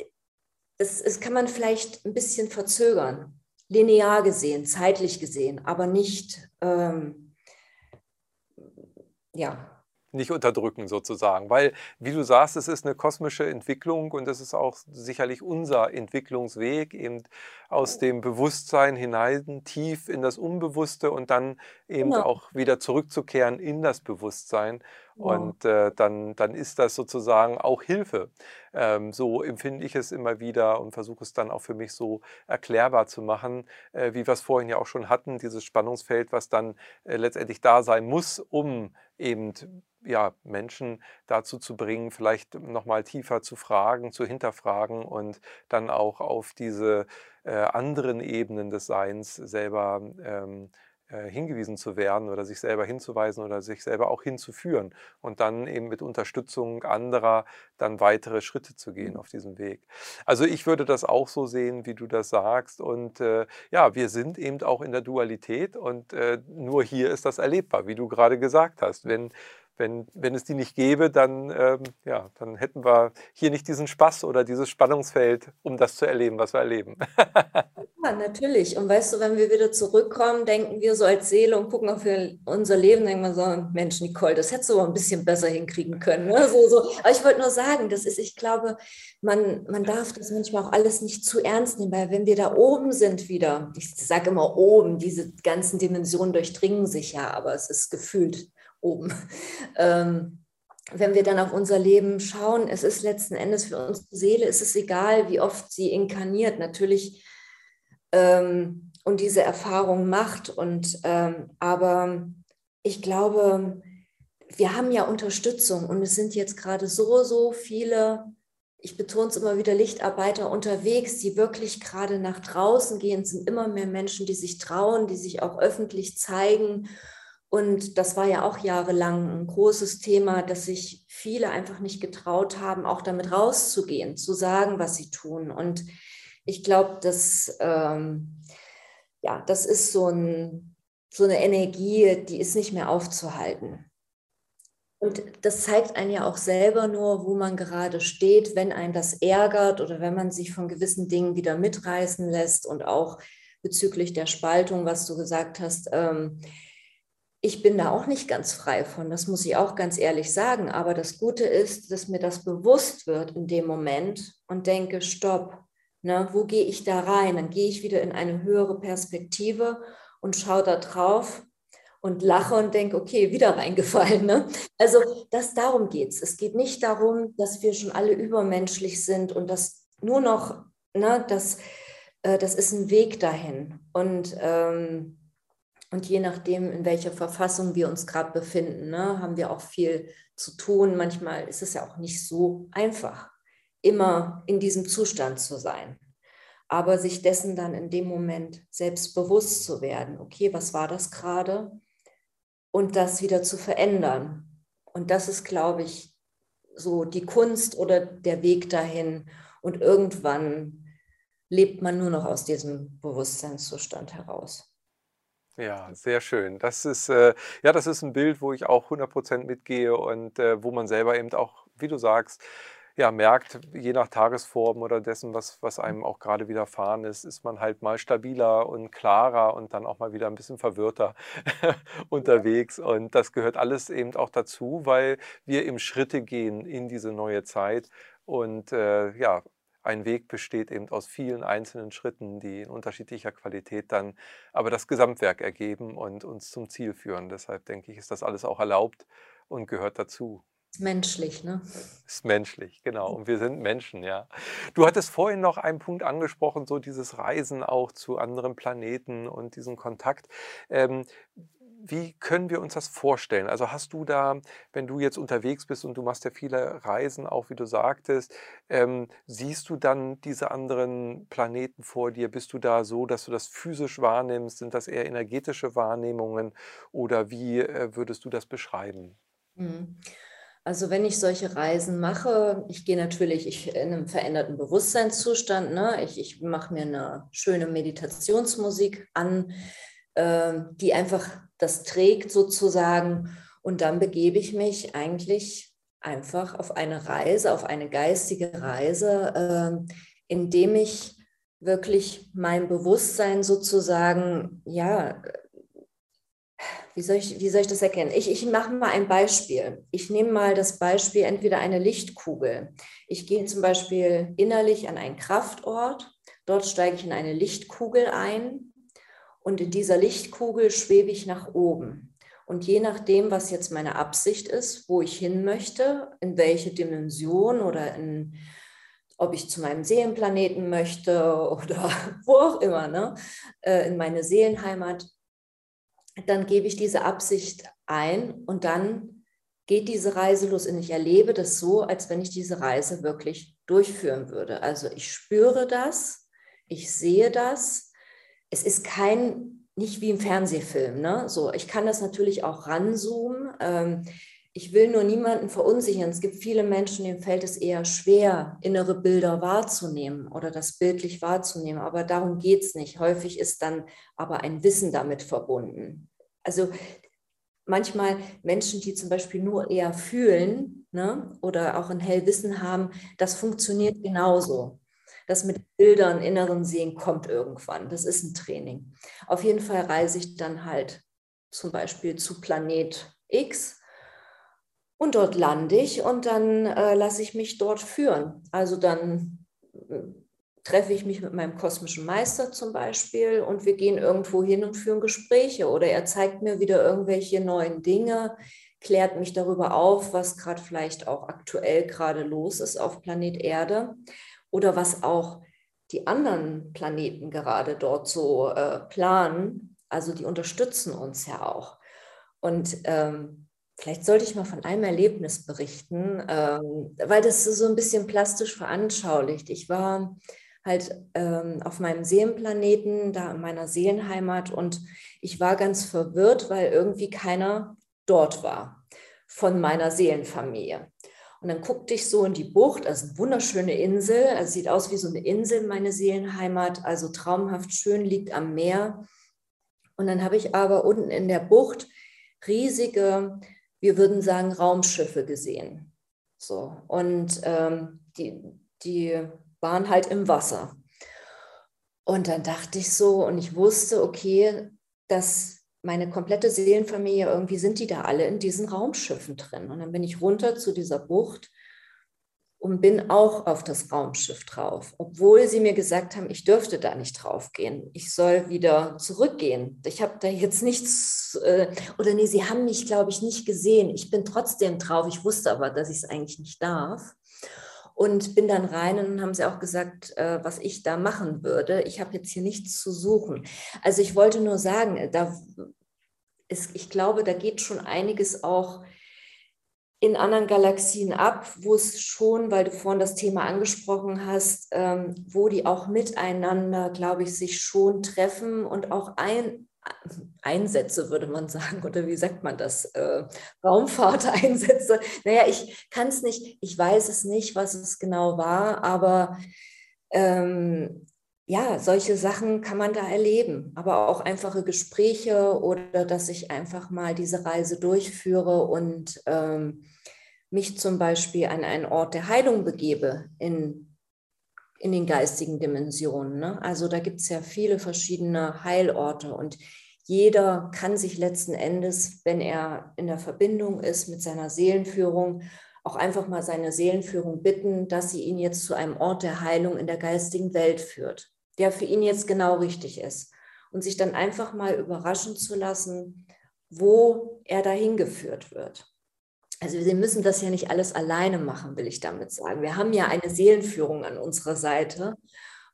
das kann man vielleicht ein bisschen verzögern, linear gesehen, zeitlich gesehen, aber nicht, ähm, ja, nicht unterdrücken sozusagen, weil, wie du sagst, es ist eine kosmische Entwicklung und das ist auch sicherlich unser Entwicklungsweg, eben aus dem Bewusstsein hinein, tief in das Unbewusste und dann eben genau. auch wieder zurückzukehren in das Bewusstsein. Und äh, dann, dann ist das sozusagen auch Hilfe. Ähm, so empfinde ich es immer wieder und versuche es dann auch für mich so erklärbar zu machen, äh, wie wir es vorhin ja auch schon hatten, dieses Spannungsfeld, was dann äh, letztendlich da sein muss, um eben ja, Menschen dazu zu bringen, vielleicht nochmal tiefer zu fragen, zu hinterfragen und dann auch auf diese äh, anderen Ebenen des Seins selber ähm, äh, hingewiesen zu werden oder sich selber hinzuweisen oder sich selber auch hinzuführen und dann eben mit Unterstützung anderer dann weitere Schritte zu gehen auf diesem Weg. Also ich würde das auch so sehen, wie du das sagst und äh, ja, wir sind eben auch in der Dualität und äh, nur hier ist das erlebbar, wie du gerade gesagt hast. Wenn wenn, wenn es die nicht gäbe, dann, ähm, ja, dann hätten wir hier nicht diesen Spaß oder dieses Spannungsfeld, um das zu erleben, was wir erleben. ja, natürlich. Und weißt du, wenn wir wieder zurückkommen, denken wir so als Seele und gucken auf unser Leben, denken wir so, Mensch, Nicole, das hättest du aber ein bisschen besser hinkriegen können. Ne? So, so. Aber ich wollte nur sagen, das ist, ich glaube, man, man darf das manchmal auch alles nicht zu ernst nehmen, weil wenn wir da oben sind wieder, ich sage immer oben, diese ganzen Dimensionen durchdringen sich ja, aber es ist gefühlt oben. Ähm, wenn wir dann auf unser Leben schauen, es ist letzten Endes für unsere Seele, es egal, wie oft sie inkarniert, natürlich ähm, und diese Erfahrung macht. Und ähm, aber ich glaube, wir haben ja Unterstützung und es sind jetzt gerade so, so viele, ich betone es immer wieder, Lichtarbeiter unterwegs, die wirklich gerade nach draußen gehen. Es sind immer mehr Menschen, die sich trauen, die sich auch öffentlich zeigen und das war ja auch jahrelang ein großes Thema, dass sich viele einfach nicht getraut haben, auch damit rauszugehen, zu sagen, was sie tun. Und ich glaube, dass, ähm, ja, das ist so, ein, so eine Energie, die ist nicht mehr aufzuhalten. Und das zeigt einen ja auch selber nur, wo man gerade steht, wenn einen das ärgert oder wenn man sich von gewissen Dingen wieder mitreißen lässt und auch bezüglich der Spaltung, was du gesagt hast. Ähm, ich bin da auch nicht ganz frei von, das muss ich auch ganz ehrlich sagen. Aber das Gute ist, dass mir das bewusst wird in dem Moment und denke, stopp, ne, wo gehe ich da rein? Dann gehe ich wieder in eine höhere Perspektive und schaue da drauf und lache und denke, okay, wieder reingefallen. Ne? Also das, darum geht es. Es geht nicht darum, dass wir schon alle übermenschlich sind und dass nur noch, ne, das, äh, das ist ein Weg dahin. Und, ähm, und je nachdem, in welcher Verfassung wir uns gerade befinden, ne, haben wir auch viel zu tun. Manchmal ist es ja auch nicht so einfach, immer in diesem Zustand zu sein aber sich dessen dann in dem Moment selbst bewusst zu werden, okay, was war das gerade? Und das wieder zu verändern. Und das ist, glaube ich, so die Kunst oder der Weg dahin. Und irgendwann lebt man nur noch aus diesem Bewusstseinszustand heraus. Ja, sehr schön. Das ist, äh, ja, das ist ein Bild, wo ich auch 100% mitgehe und äh, wo man selber eben auch, wie du sagst, ja, merkt, je nach Tagesform oder dessen, was, was einem auch gerade widerfahren ist, ist man halt mal stabiler und klarer und dann auch mal wieder ein bisschen verwirrter unterwegs. Und das gehört alles eben auch dazu, weil wir im Schritte gehen in diese neue Zeit. Und äh, ja, ein Weg besteht eben aus vielen einzelnen Schritten, die in unterschiedlicher Qualität dann aber das Gesamtwerk ergeben und uns zum Ziel führen. Deshalb denke ich, ist das alles auch erlaubt und gehört dazu. Ist menschlich, ne? Ist menschlich, genau. Und wir sind Menschen, ja. Du hattest vorhin noch einen Punkt angesprochen, so dieses Reisen auch zu anderen Planeten und diesen Kontakt. Ähm, wie können wir uns das vorstellen? Also hast du da, wenn du jetzt unterwegs bist und du machst ja viele Reisen, auch wie du sagtest, ähm, siehst du dann diese anderen Planeten vor dir? Bist du da so, dass du das physisch wahrnimmst? Sind das eher energetische Wahrnehmungen oder wie äh, würdest du das beschreiben? Mhm. Also wenn ich solche Reisen mache, ich gehe natürlich ich, in einem veränderten Bewusstseinszustand. Ne? Ich, ich mache mir eine schöne Meditationsmusik an, äh, die einfach das trägt sozusagen. Und dann begebe ich mich eigentlich einfach auf eine Reise, auf eine geistige Reise, äh, indem ich wirklich mein Bewusstsein sozusagen ja wie soll ich, wie soll ich das erkennen? Ich, ich mache mal ein Beispiel. Ich nehme mal das Beispiel entweder eine Lichtkugel. Ich gehe zum Beispiel innerlich an einen Kraftort. Dort steige ich in eine Lichtkugel ein und in dieser Lichtkugel schwebe ich nach oben. Und je nachdem, was jetzt meine Absicht ist, wo ich hin möchte, in welche Dimension oder in, ob ich zu meinem Seelenplaneten möchte oder wo auch immer, ne? Äh, in meine Seelenheimat, dann gebe ich diese Absicht ein und dann geht diese Reise los und ich erlebe das so, als wenn ich diese Reise wirklich durchführen würde. Also ich spüre das, ich sehe das. Es ist kein, nicht wie im Fernsehfilm. Ne? So, ich kann das natürlich auch ranzoomen. Ähm, ich will nur niemanden verunsichern. Es gibt viele Menschen, denen fällt es eher schwer, innere Bilder wahrzunehmen oder das bildlich wahrzunehmen. Aber darum geht es nicht. Häufig ist dann aber ein Wissen damit verbunden. Also manchmal Menschen, die zum Beispiel nur eher fühlen ne, oder auch ein Hellwissen haben, das funktioniert genauso. Das mit Bildern, inneren Sehen kommt irgendwann. Das ist ein Training. Auf jeden Fall reise ich dann halt zum Beispiel zu Planet X und dort lande ich und dann äh, lasse ich mich dort führen. Also dann äh, treffe ich mich mit meinem kosmischen Meister zum Beispiel und wir gehen irgendwo hin und führen Gespräche oder er zeigt mir wieder irgendwelche neuen Dinge, klärt mich darüber auf, was gerade vielleicht auch aktuell gerade los ist auf Planet Erde oder was auch die anderen Planeten gerade dort so äh, planen. Also die unterstützen uns ja auch. Und ähm, vielleicht sollte ich mal von einem Erlebnis berichten, ähm, weil das so ein bisschen plastisch veranschaulicht. Ich war halt ähm, auf meinem Seelenplaneten, da in meiner Seelenheimat. Und ich war ganz verwirrt, weil irgendwie keiner dort war von meiner Seelenfamilie. Und dann guckte ich so in die Bucht, also eine wunderschöne Insel, also sieht aus wie so eine Insel, meine Seelenheimat, also traumhaft schön, liegt am Meer. Und dann habe ich aber unten in der Bucht riesige, wir würden sagen, Raumschiffe gesehen. So, und ähm, die, die waren halt im Wasser. Und dann dachte ich so und ich wusste, okay, dass meine komplette Seelenfamilie, irgendwie sind die da alle in diesen Raumschiffen drin. Und dann bin ich runter zu dieser Bucht und bin auch auf das Raumschiff drauf, obwohl sie mir gesagt haben, ich dürfte da nicht drauf gehen. Ich soll wieder zurückgehen. Ich habe da jetzt nichts, äh, oder nee, sie haben mich, glaube ich, nicht gesehen. Ich bin trotzdem drauf. Ich wusste aber, dass ich es eigentlich nicht darf. Und bin dann rein und haben sie auch gesagt, äh, was ich da machen würde. Ich habe jetzt hier nichts zu suchen. Also ich wollte nur sagen, da ist, ich glaube, da geht schon einiges auch in anderen Galaxien ab, wo es schon, weil du vorhin das Thema angesprochen hast, ähm, wo die auch miteinander, glaube ich, sich schon treffen und auch ein, Einsätze, würde man sagen, oder wie sagt man das? Äh, Raumfahrteinsätze. Naja, ich kann es nicht, ich weiß es nicht, was es genau war, aber ähm, ja, solche Sachen kann man da erleben, aber auch einfache Gespräche oder dass ich einfach mal diese Reise durchführe und ähm, mich zum Beispiel an einen Ort der Heilung begebe in, in den geistigen Dimensionen. Ne? Also da gibt es ja viele verschiedene Heilorte und jeder kann sich letzten Endes, wenn er in der Verbindung ist mit seiner Seelenführung, auch einfach mal seine Seelenführung bitten, dass sie ihn jetzt zu einem Ort der Heilung in der geistigen Welt führt, der für ihn jetzt genau richtig ist. Und sich dann einfach mal überraschen zu lassen, wo er dahin geführt wird. Also wir müssen das ja nicht alles alleine machen, will ich damit sagen. Wir haben ja eine Seelenführung an unserer Seite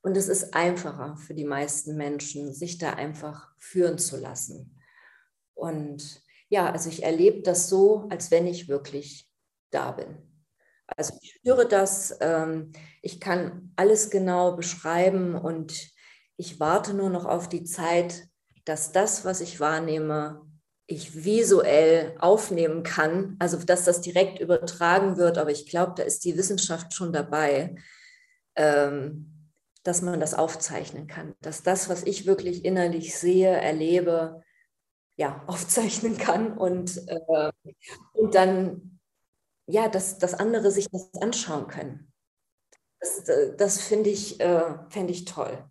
und es ist einfacher für die meisten Menschen, sich da einfach führen zu lassen. Und ja, also ich erlebe das so, als wenn ich wirklich da bin. Also ich spüre das, ähm, ich kann alles genau beschreiben und ich warte nur noch auf die Zeit, dass das, was ich wahrnehme, ich visuell aufnehmen kann, also dass das direkt übertragen wird, aber ich glaube, da ist die Wissenschaft schon dabei, ähm, dass man das aufzeichnen kann, dass das, was ich wirklich innerlich sehe, erlebe, ja, aufzeichnen kann und, äh, und dann, ja, dass, dass andere sich das anschauen können. Das, das finde ich, äh, ich toll.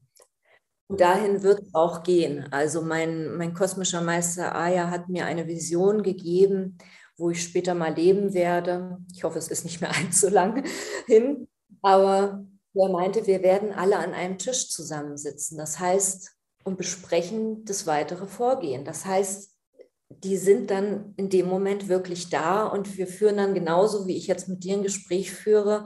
Und dahin wird es auch gehen. Also mein, mein kosmischer Meister Aya hat mir eine Vision gegeben, wo ich später mal leben werde. Ich hoffe, es ist nicht mehr allzu lang hin. Aber er meinte, wir werden alle an einem Tisch zusammensitzen. Das heißt, und besprechen das weitere Vorgehen. Das heißt, die sind dann in dem Moment wirklich da und wir führen dann genauso, wie ich jetzt mit dir ein Gespräch führe,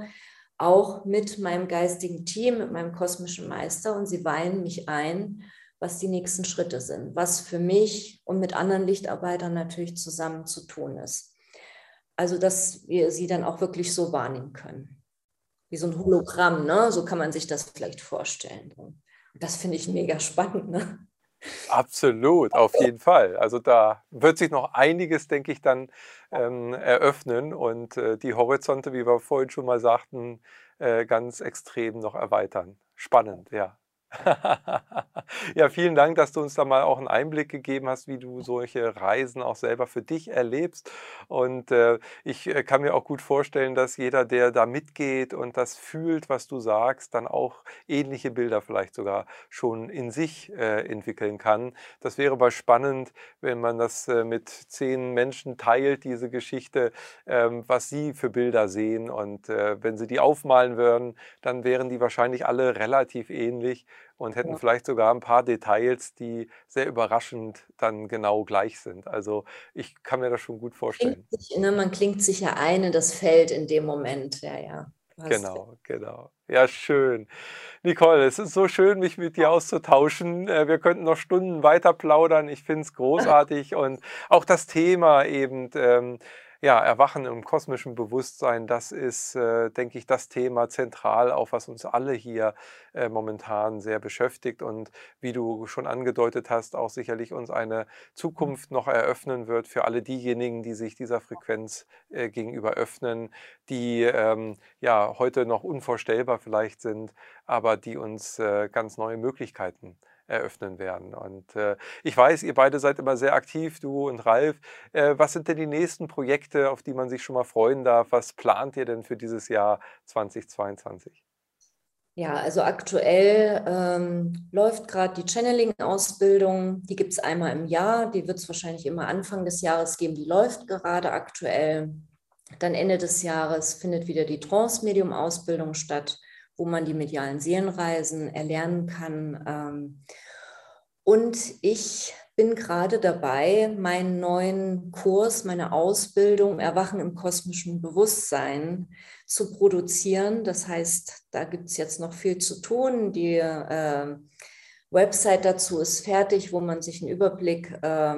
auch mit meinem geistigen Team, mit meinem kosmischen Meister und sie weihen mich ein, was die nächsten Schritte sind, was für mich und mit anderen Lichtarbeitern natürlich zusammen zu tun ist. Also, dass wir sie dann auch wirklich so wahrnehmen können. Wie so ein Hologramm, ne? so kann man sich das vielleicht vorstellen. Und das finde ich mega spannend. Ne? Absolut, auf jeden Fall. Also da wird sich noch einiges, denke ich, dann ähm, eröffnen und äh, die Horizonte, wie wir vorhin schon mal sagten, äh, ganz extrem noch erweitern. Spannend, ja. ja, vielen Dank, dass du uns da mal auch einen Einblick gegeben hast, wie du solche Reisen auch selber für dich erlebst. Und äh, ich äh, kann mir auch gut vorstellen, dass jeder, der da mitgeht und das fühlt, was du sagst, dann auch ähnliche Bilder vielleicht sogar schon in sich äh, entwickeln kann. Das wäre aber spannend, wenn man das äh, mit zehn Menschen teilt, diese Geschichte, ähm, was sie für Bilder sehen. Und äh, wenn sie die aufmalen würden, dann wären die wahrscheinlich alle relativ ähnlich und hätten ja. vielleicht sogar ein paar Details, die sehr überraschend dann genau gleich sind. Also ich kann mir das schon gut vorstellen. Sich, ne, man klingt sich ja ein in das Feld in dem Moment, ja, ja. Genau, genau. Ja, schön. Nicole, es ist so schön, mich mit dir auszutauschen. Äh, wir könnten noch Stunden weiter plaudern. Ich finde es großartig und auch das Thema eben. Ähm, ja, Erwachen im kosmischen Bewusstsein, das ist, äh, denke ich, das Thema zentral, auch was uns alle hier äh, momentan sehr beschäftigt und wie du schon angedeutet hast, auch sicherlich uns eine Zukunft noch eröffnen wird für alle diejenigen, die sich dieser Frequenz äh, gegenüber öffnen, die ähm, ja heute noch unvorstellbar vielleicht sind, aber die uns äh, ganz neue Möglichkeiten eröffnen werden. Und äh, ich weiß, ihr beide seid immer sehr aktiv, du und Ralf. Äh, was sind denn die nächsten Projekte, auf die man sich schon mal freuen darf? Was plant ihr denn für dieses Jahr 2022? Ja, also aktuell ähm, läuft gerade die Channeling-Ausbildung. Die gibt es einmal im Jahr. Die wird es wahrscheinlich immer Anfang des Jahres geben. Die läuft gerade aktuell. Dann Ende des Jahres findet wieder die Trance-Medium-Ausbildung statt, wo man die medialen Seelenreisen erlernen kann. Ähm, und ich bin gerade dabei, meinen neuen Kurs, meine Ausbildung Erwachen im kosmischen Bewusstsein zu produzieren. Das heißt, da gibt es jetzt noch viel zu tun. Die äh, Website dazu ist fertig, wo man sich einen Überblick äh,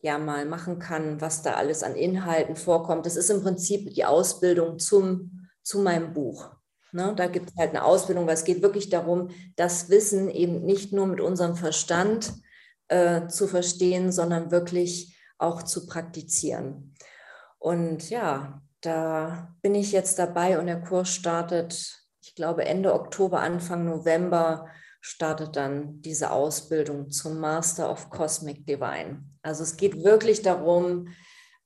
ja mal machen kann, was da alles an Inhalten vorkommt. Das ist im Prinzip die Ausbildung zum, zu meinem Buch. Ne, da gibt es halt eine Ausbildung, weil es geht wirklich darum, das Wissen eben nicht nur mit unserem Verstand äh, zu verstehen, sondern wirklich auch zu praktizieren. Und ja, da bin ich jetzt dabei und der Kurs startet, ich glaube, Ende Oktober, Anfang November startet dann diese Ausbildung zum Master of Cosmic Divine. Also es geht wirklich darum,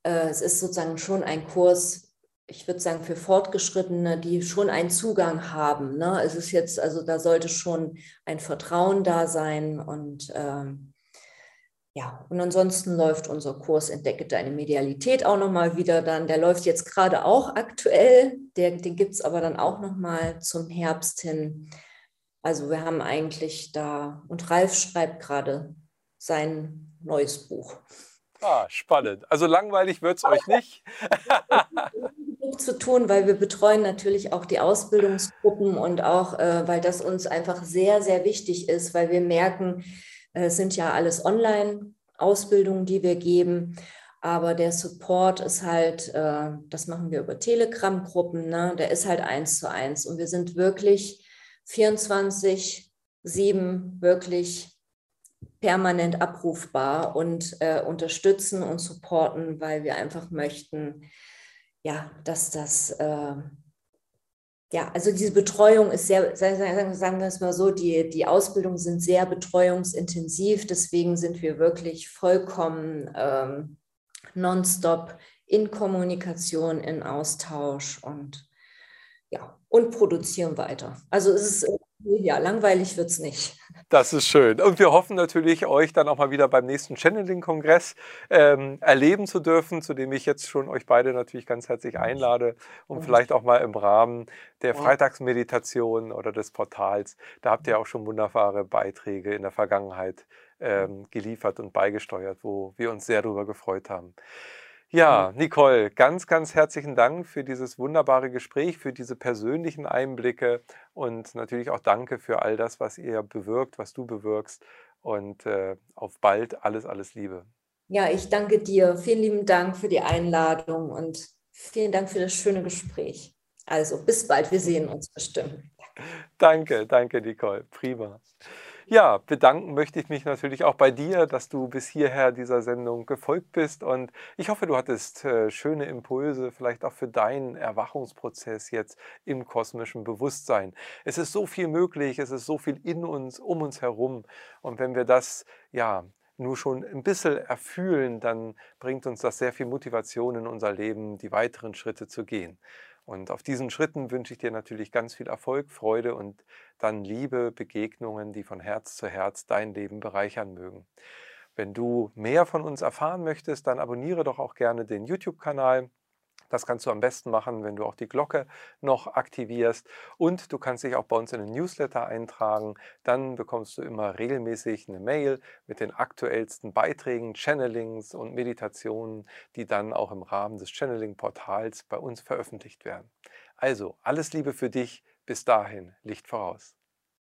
äh, es ist sozusagen schon ein Kurs, ich würde sagen, für Fortgeschrittene, die schon einen Zugang haben. Ne? Es ist jetzt, also da sollte schon ein Vertrauen da sein und ähm, ja, und ansonsten läuft unser Kurs Entdecke deine Medialität auch nochmal wieder dann. Der läuft jetzt gerade auch aktuell. Der, den gibt es aber dann auch nochmal zum Herbst hin. Also wir haben eigentlich da, und Ralf schreibt gerade sein neues Buch. Ah, spannend. Also langweilig wird es euch nicht. zu tun, weil wir betreuen natürlich auch die Ausbildungsgruppen und auch, äh, weil das uns einfach sehr, sehr wichtig ist, weil wir merken, es sind ja alles Online-Ausbildungen, die wir geben. Aber der Support ist halt, äh, das machen wir über Telegram-Gruppen, ne? der ist halt eins zu eins. Und wir sind wirklich 24, 7 wirklich permanent abrufbar und äh, unterstützen und supporten, weil wir einfach möchten, ja, dass das äh, ja, also diese Betreuung ist sehr, sagen wir es mal so, die, die Ausbildungen sind sehr betreuungsintensiv, deswegen sind wir wirklich vollkommen ähm, nonstop in Kommunikation, in Austausch und ja, und produzieren weiter. Also es ist ja, langweilig wird es nicht. Das ist schön. Und wir hoffen natürlich, euch dann auch mal wieder beim nächsten Channeling-Kongress ähm, erleben zu dürfen, zu dem ich jetzt schon euch beide natürlich ganz herzlich einlade und vielleicht auch mal im Rahmen der Freitagsmeditation oder des Portals. Da habt ihr auch schon wunderbare Beiträge in der Vergangenheit ähm, geliefert und beigesteuert, wo wir uns sehr darüber gefreut haben. Ja, Nicole, ganz, ganz herzlichen Dank für dieses wunderbare Gespräch, für diese persönlichen Einblicke und natürlich auch danke für all das, was ihr bewirkt, was du bewirkst. Und äh, auf bald alles, alles Liebe. Ja, ich danke dir. Vielen lieben Dank für die Einladung und vielen Dank für das schöne Gespräch. Also bis bald, wir sehen uns bestimmt. Danke, danke, Nicole. Prima. Ja, bedanken möchte ich mich natürlich auch bei dir, dass du bis hierher dieser Sendung gefolgt bist. Und ich hoffe, du hattest äh, schöne Impulse, vielleicht auch für deinen Erwachungsprozess jetzt im kosmischen Bewusstsein. Es ist so viel möglich, es ist so viel in uns, um uns herum. Und wenn wir das, ja, nur schon ein bisschen erfühlen, dann bringt uns das sehr viel Motivation in unser Leben, die weiteren Schritte zu gehen. Und auf diesen Schritten wünsche ich dir natürlich ganz viel Erfolg, Freude und dann Liebe, Begegnungen, die von Herz zu Herz dein Leben bereichern mögen. Wenn du mehr von uns erfahren möchtest, dann abonniere doch auch gerne den YouTube-Kanal. Das kannst du am besten machen, wenn du auch die Glocke noch aktivierst. Und du kannst dich auch bei uns in den Newsletter eintragen. Dann bekommst du immer regelmäßig eine Mail mit den aktuellsten Beiträgen, Channelings und Meditationen, die dann auch im Rahmen des Channeling-Portals bei uns veröffentlicht werden. Also, alles Liebe für dich. Bis dahin, Licht voraus.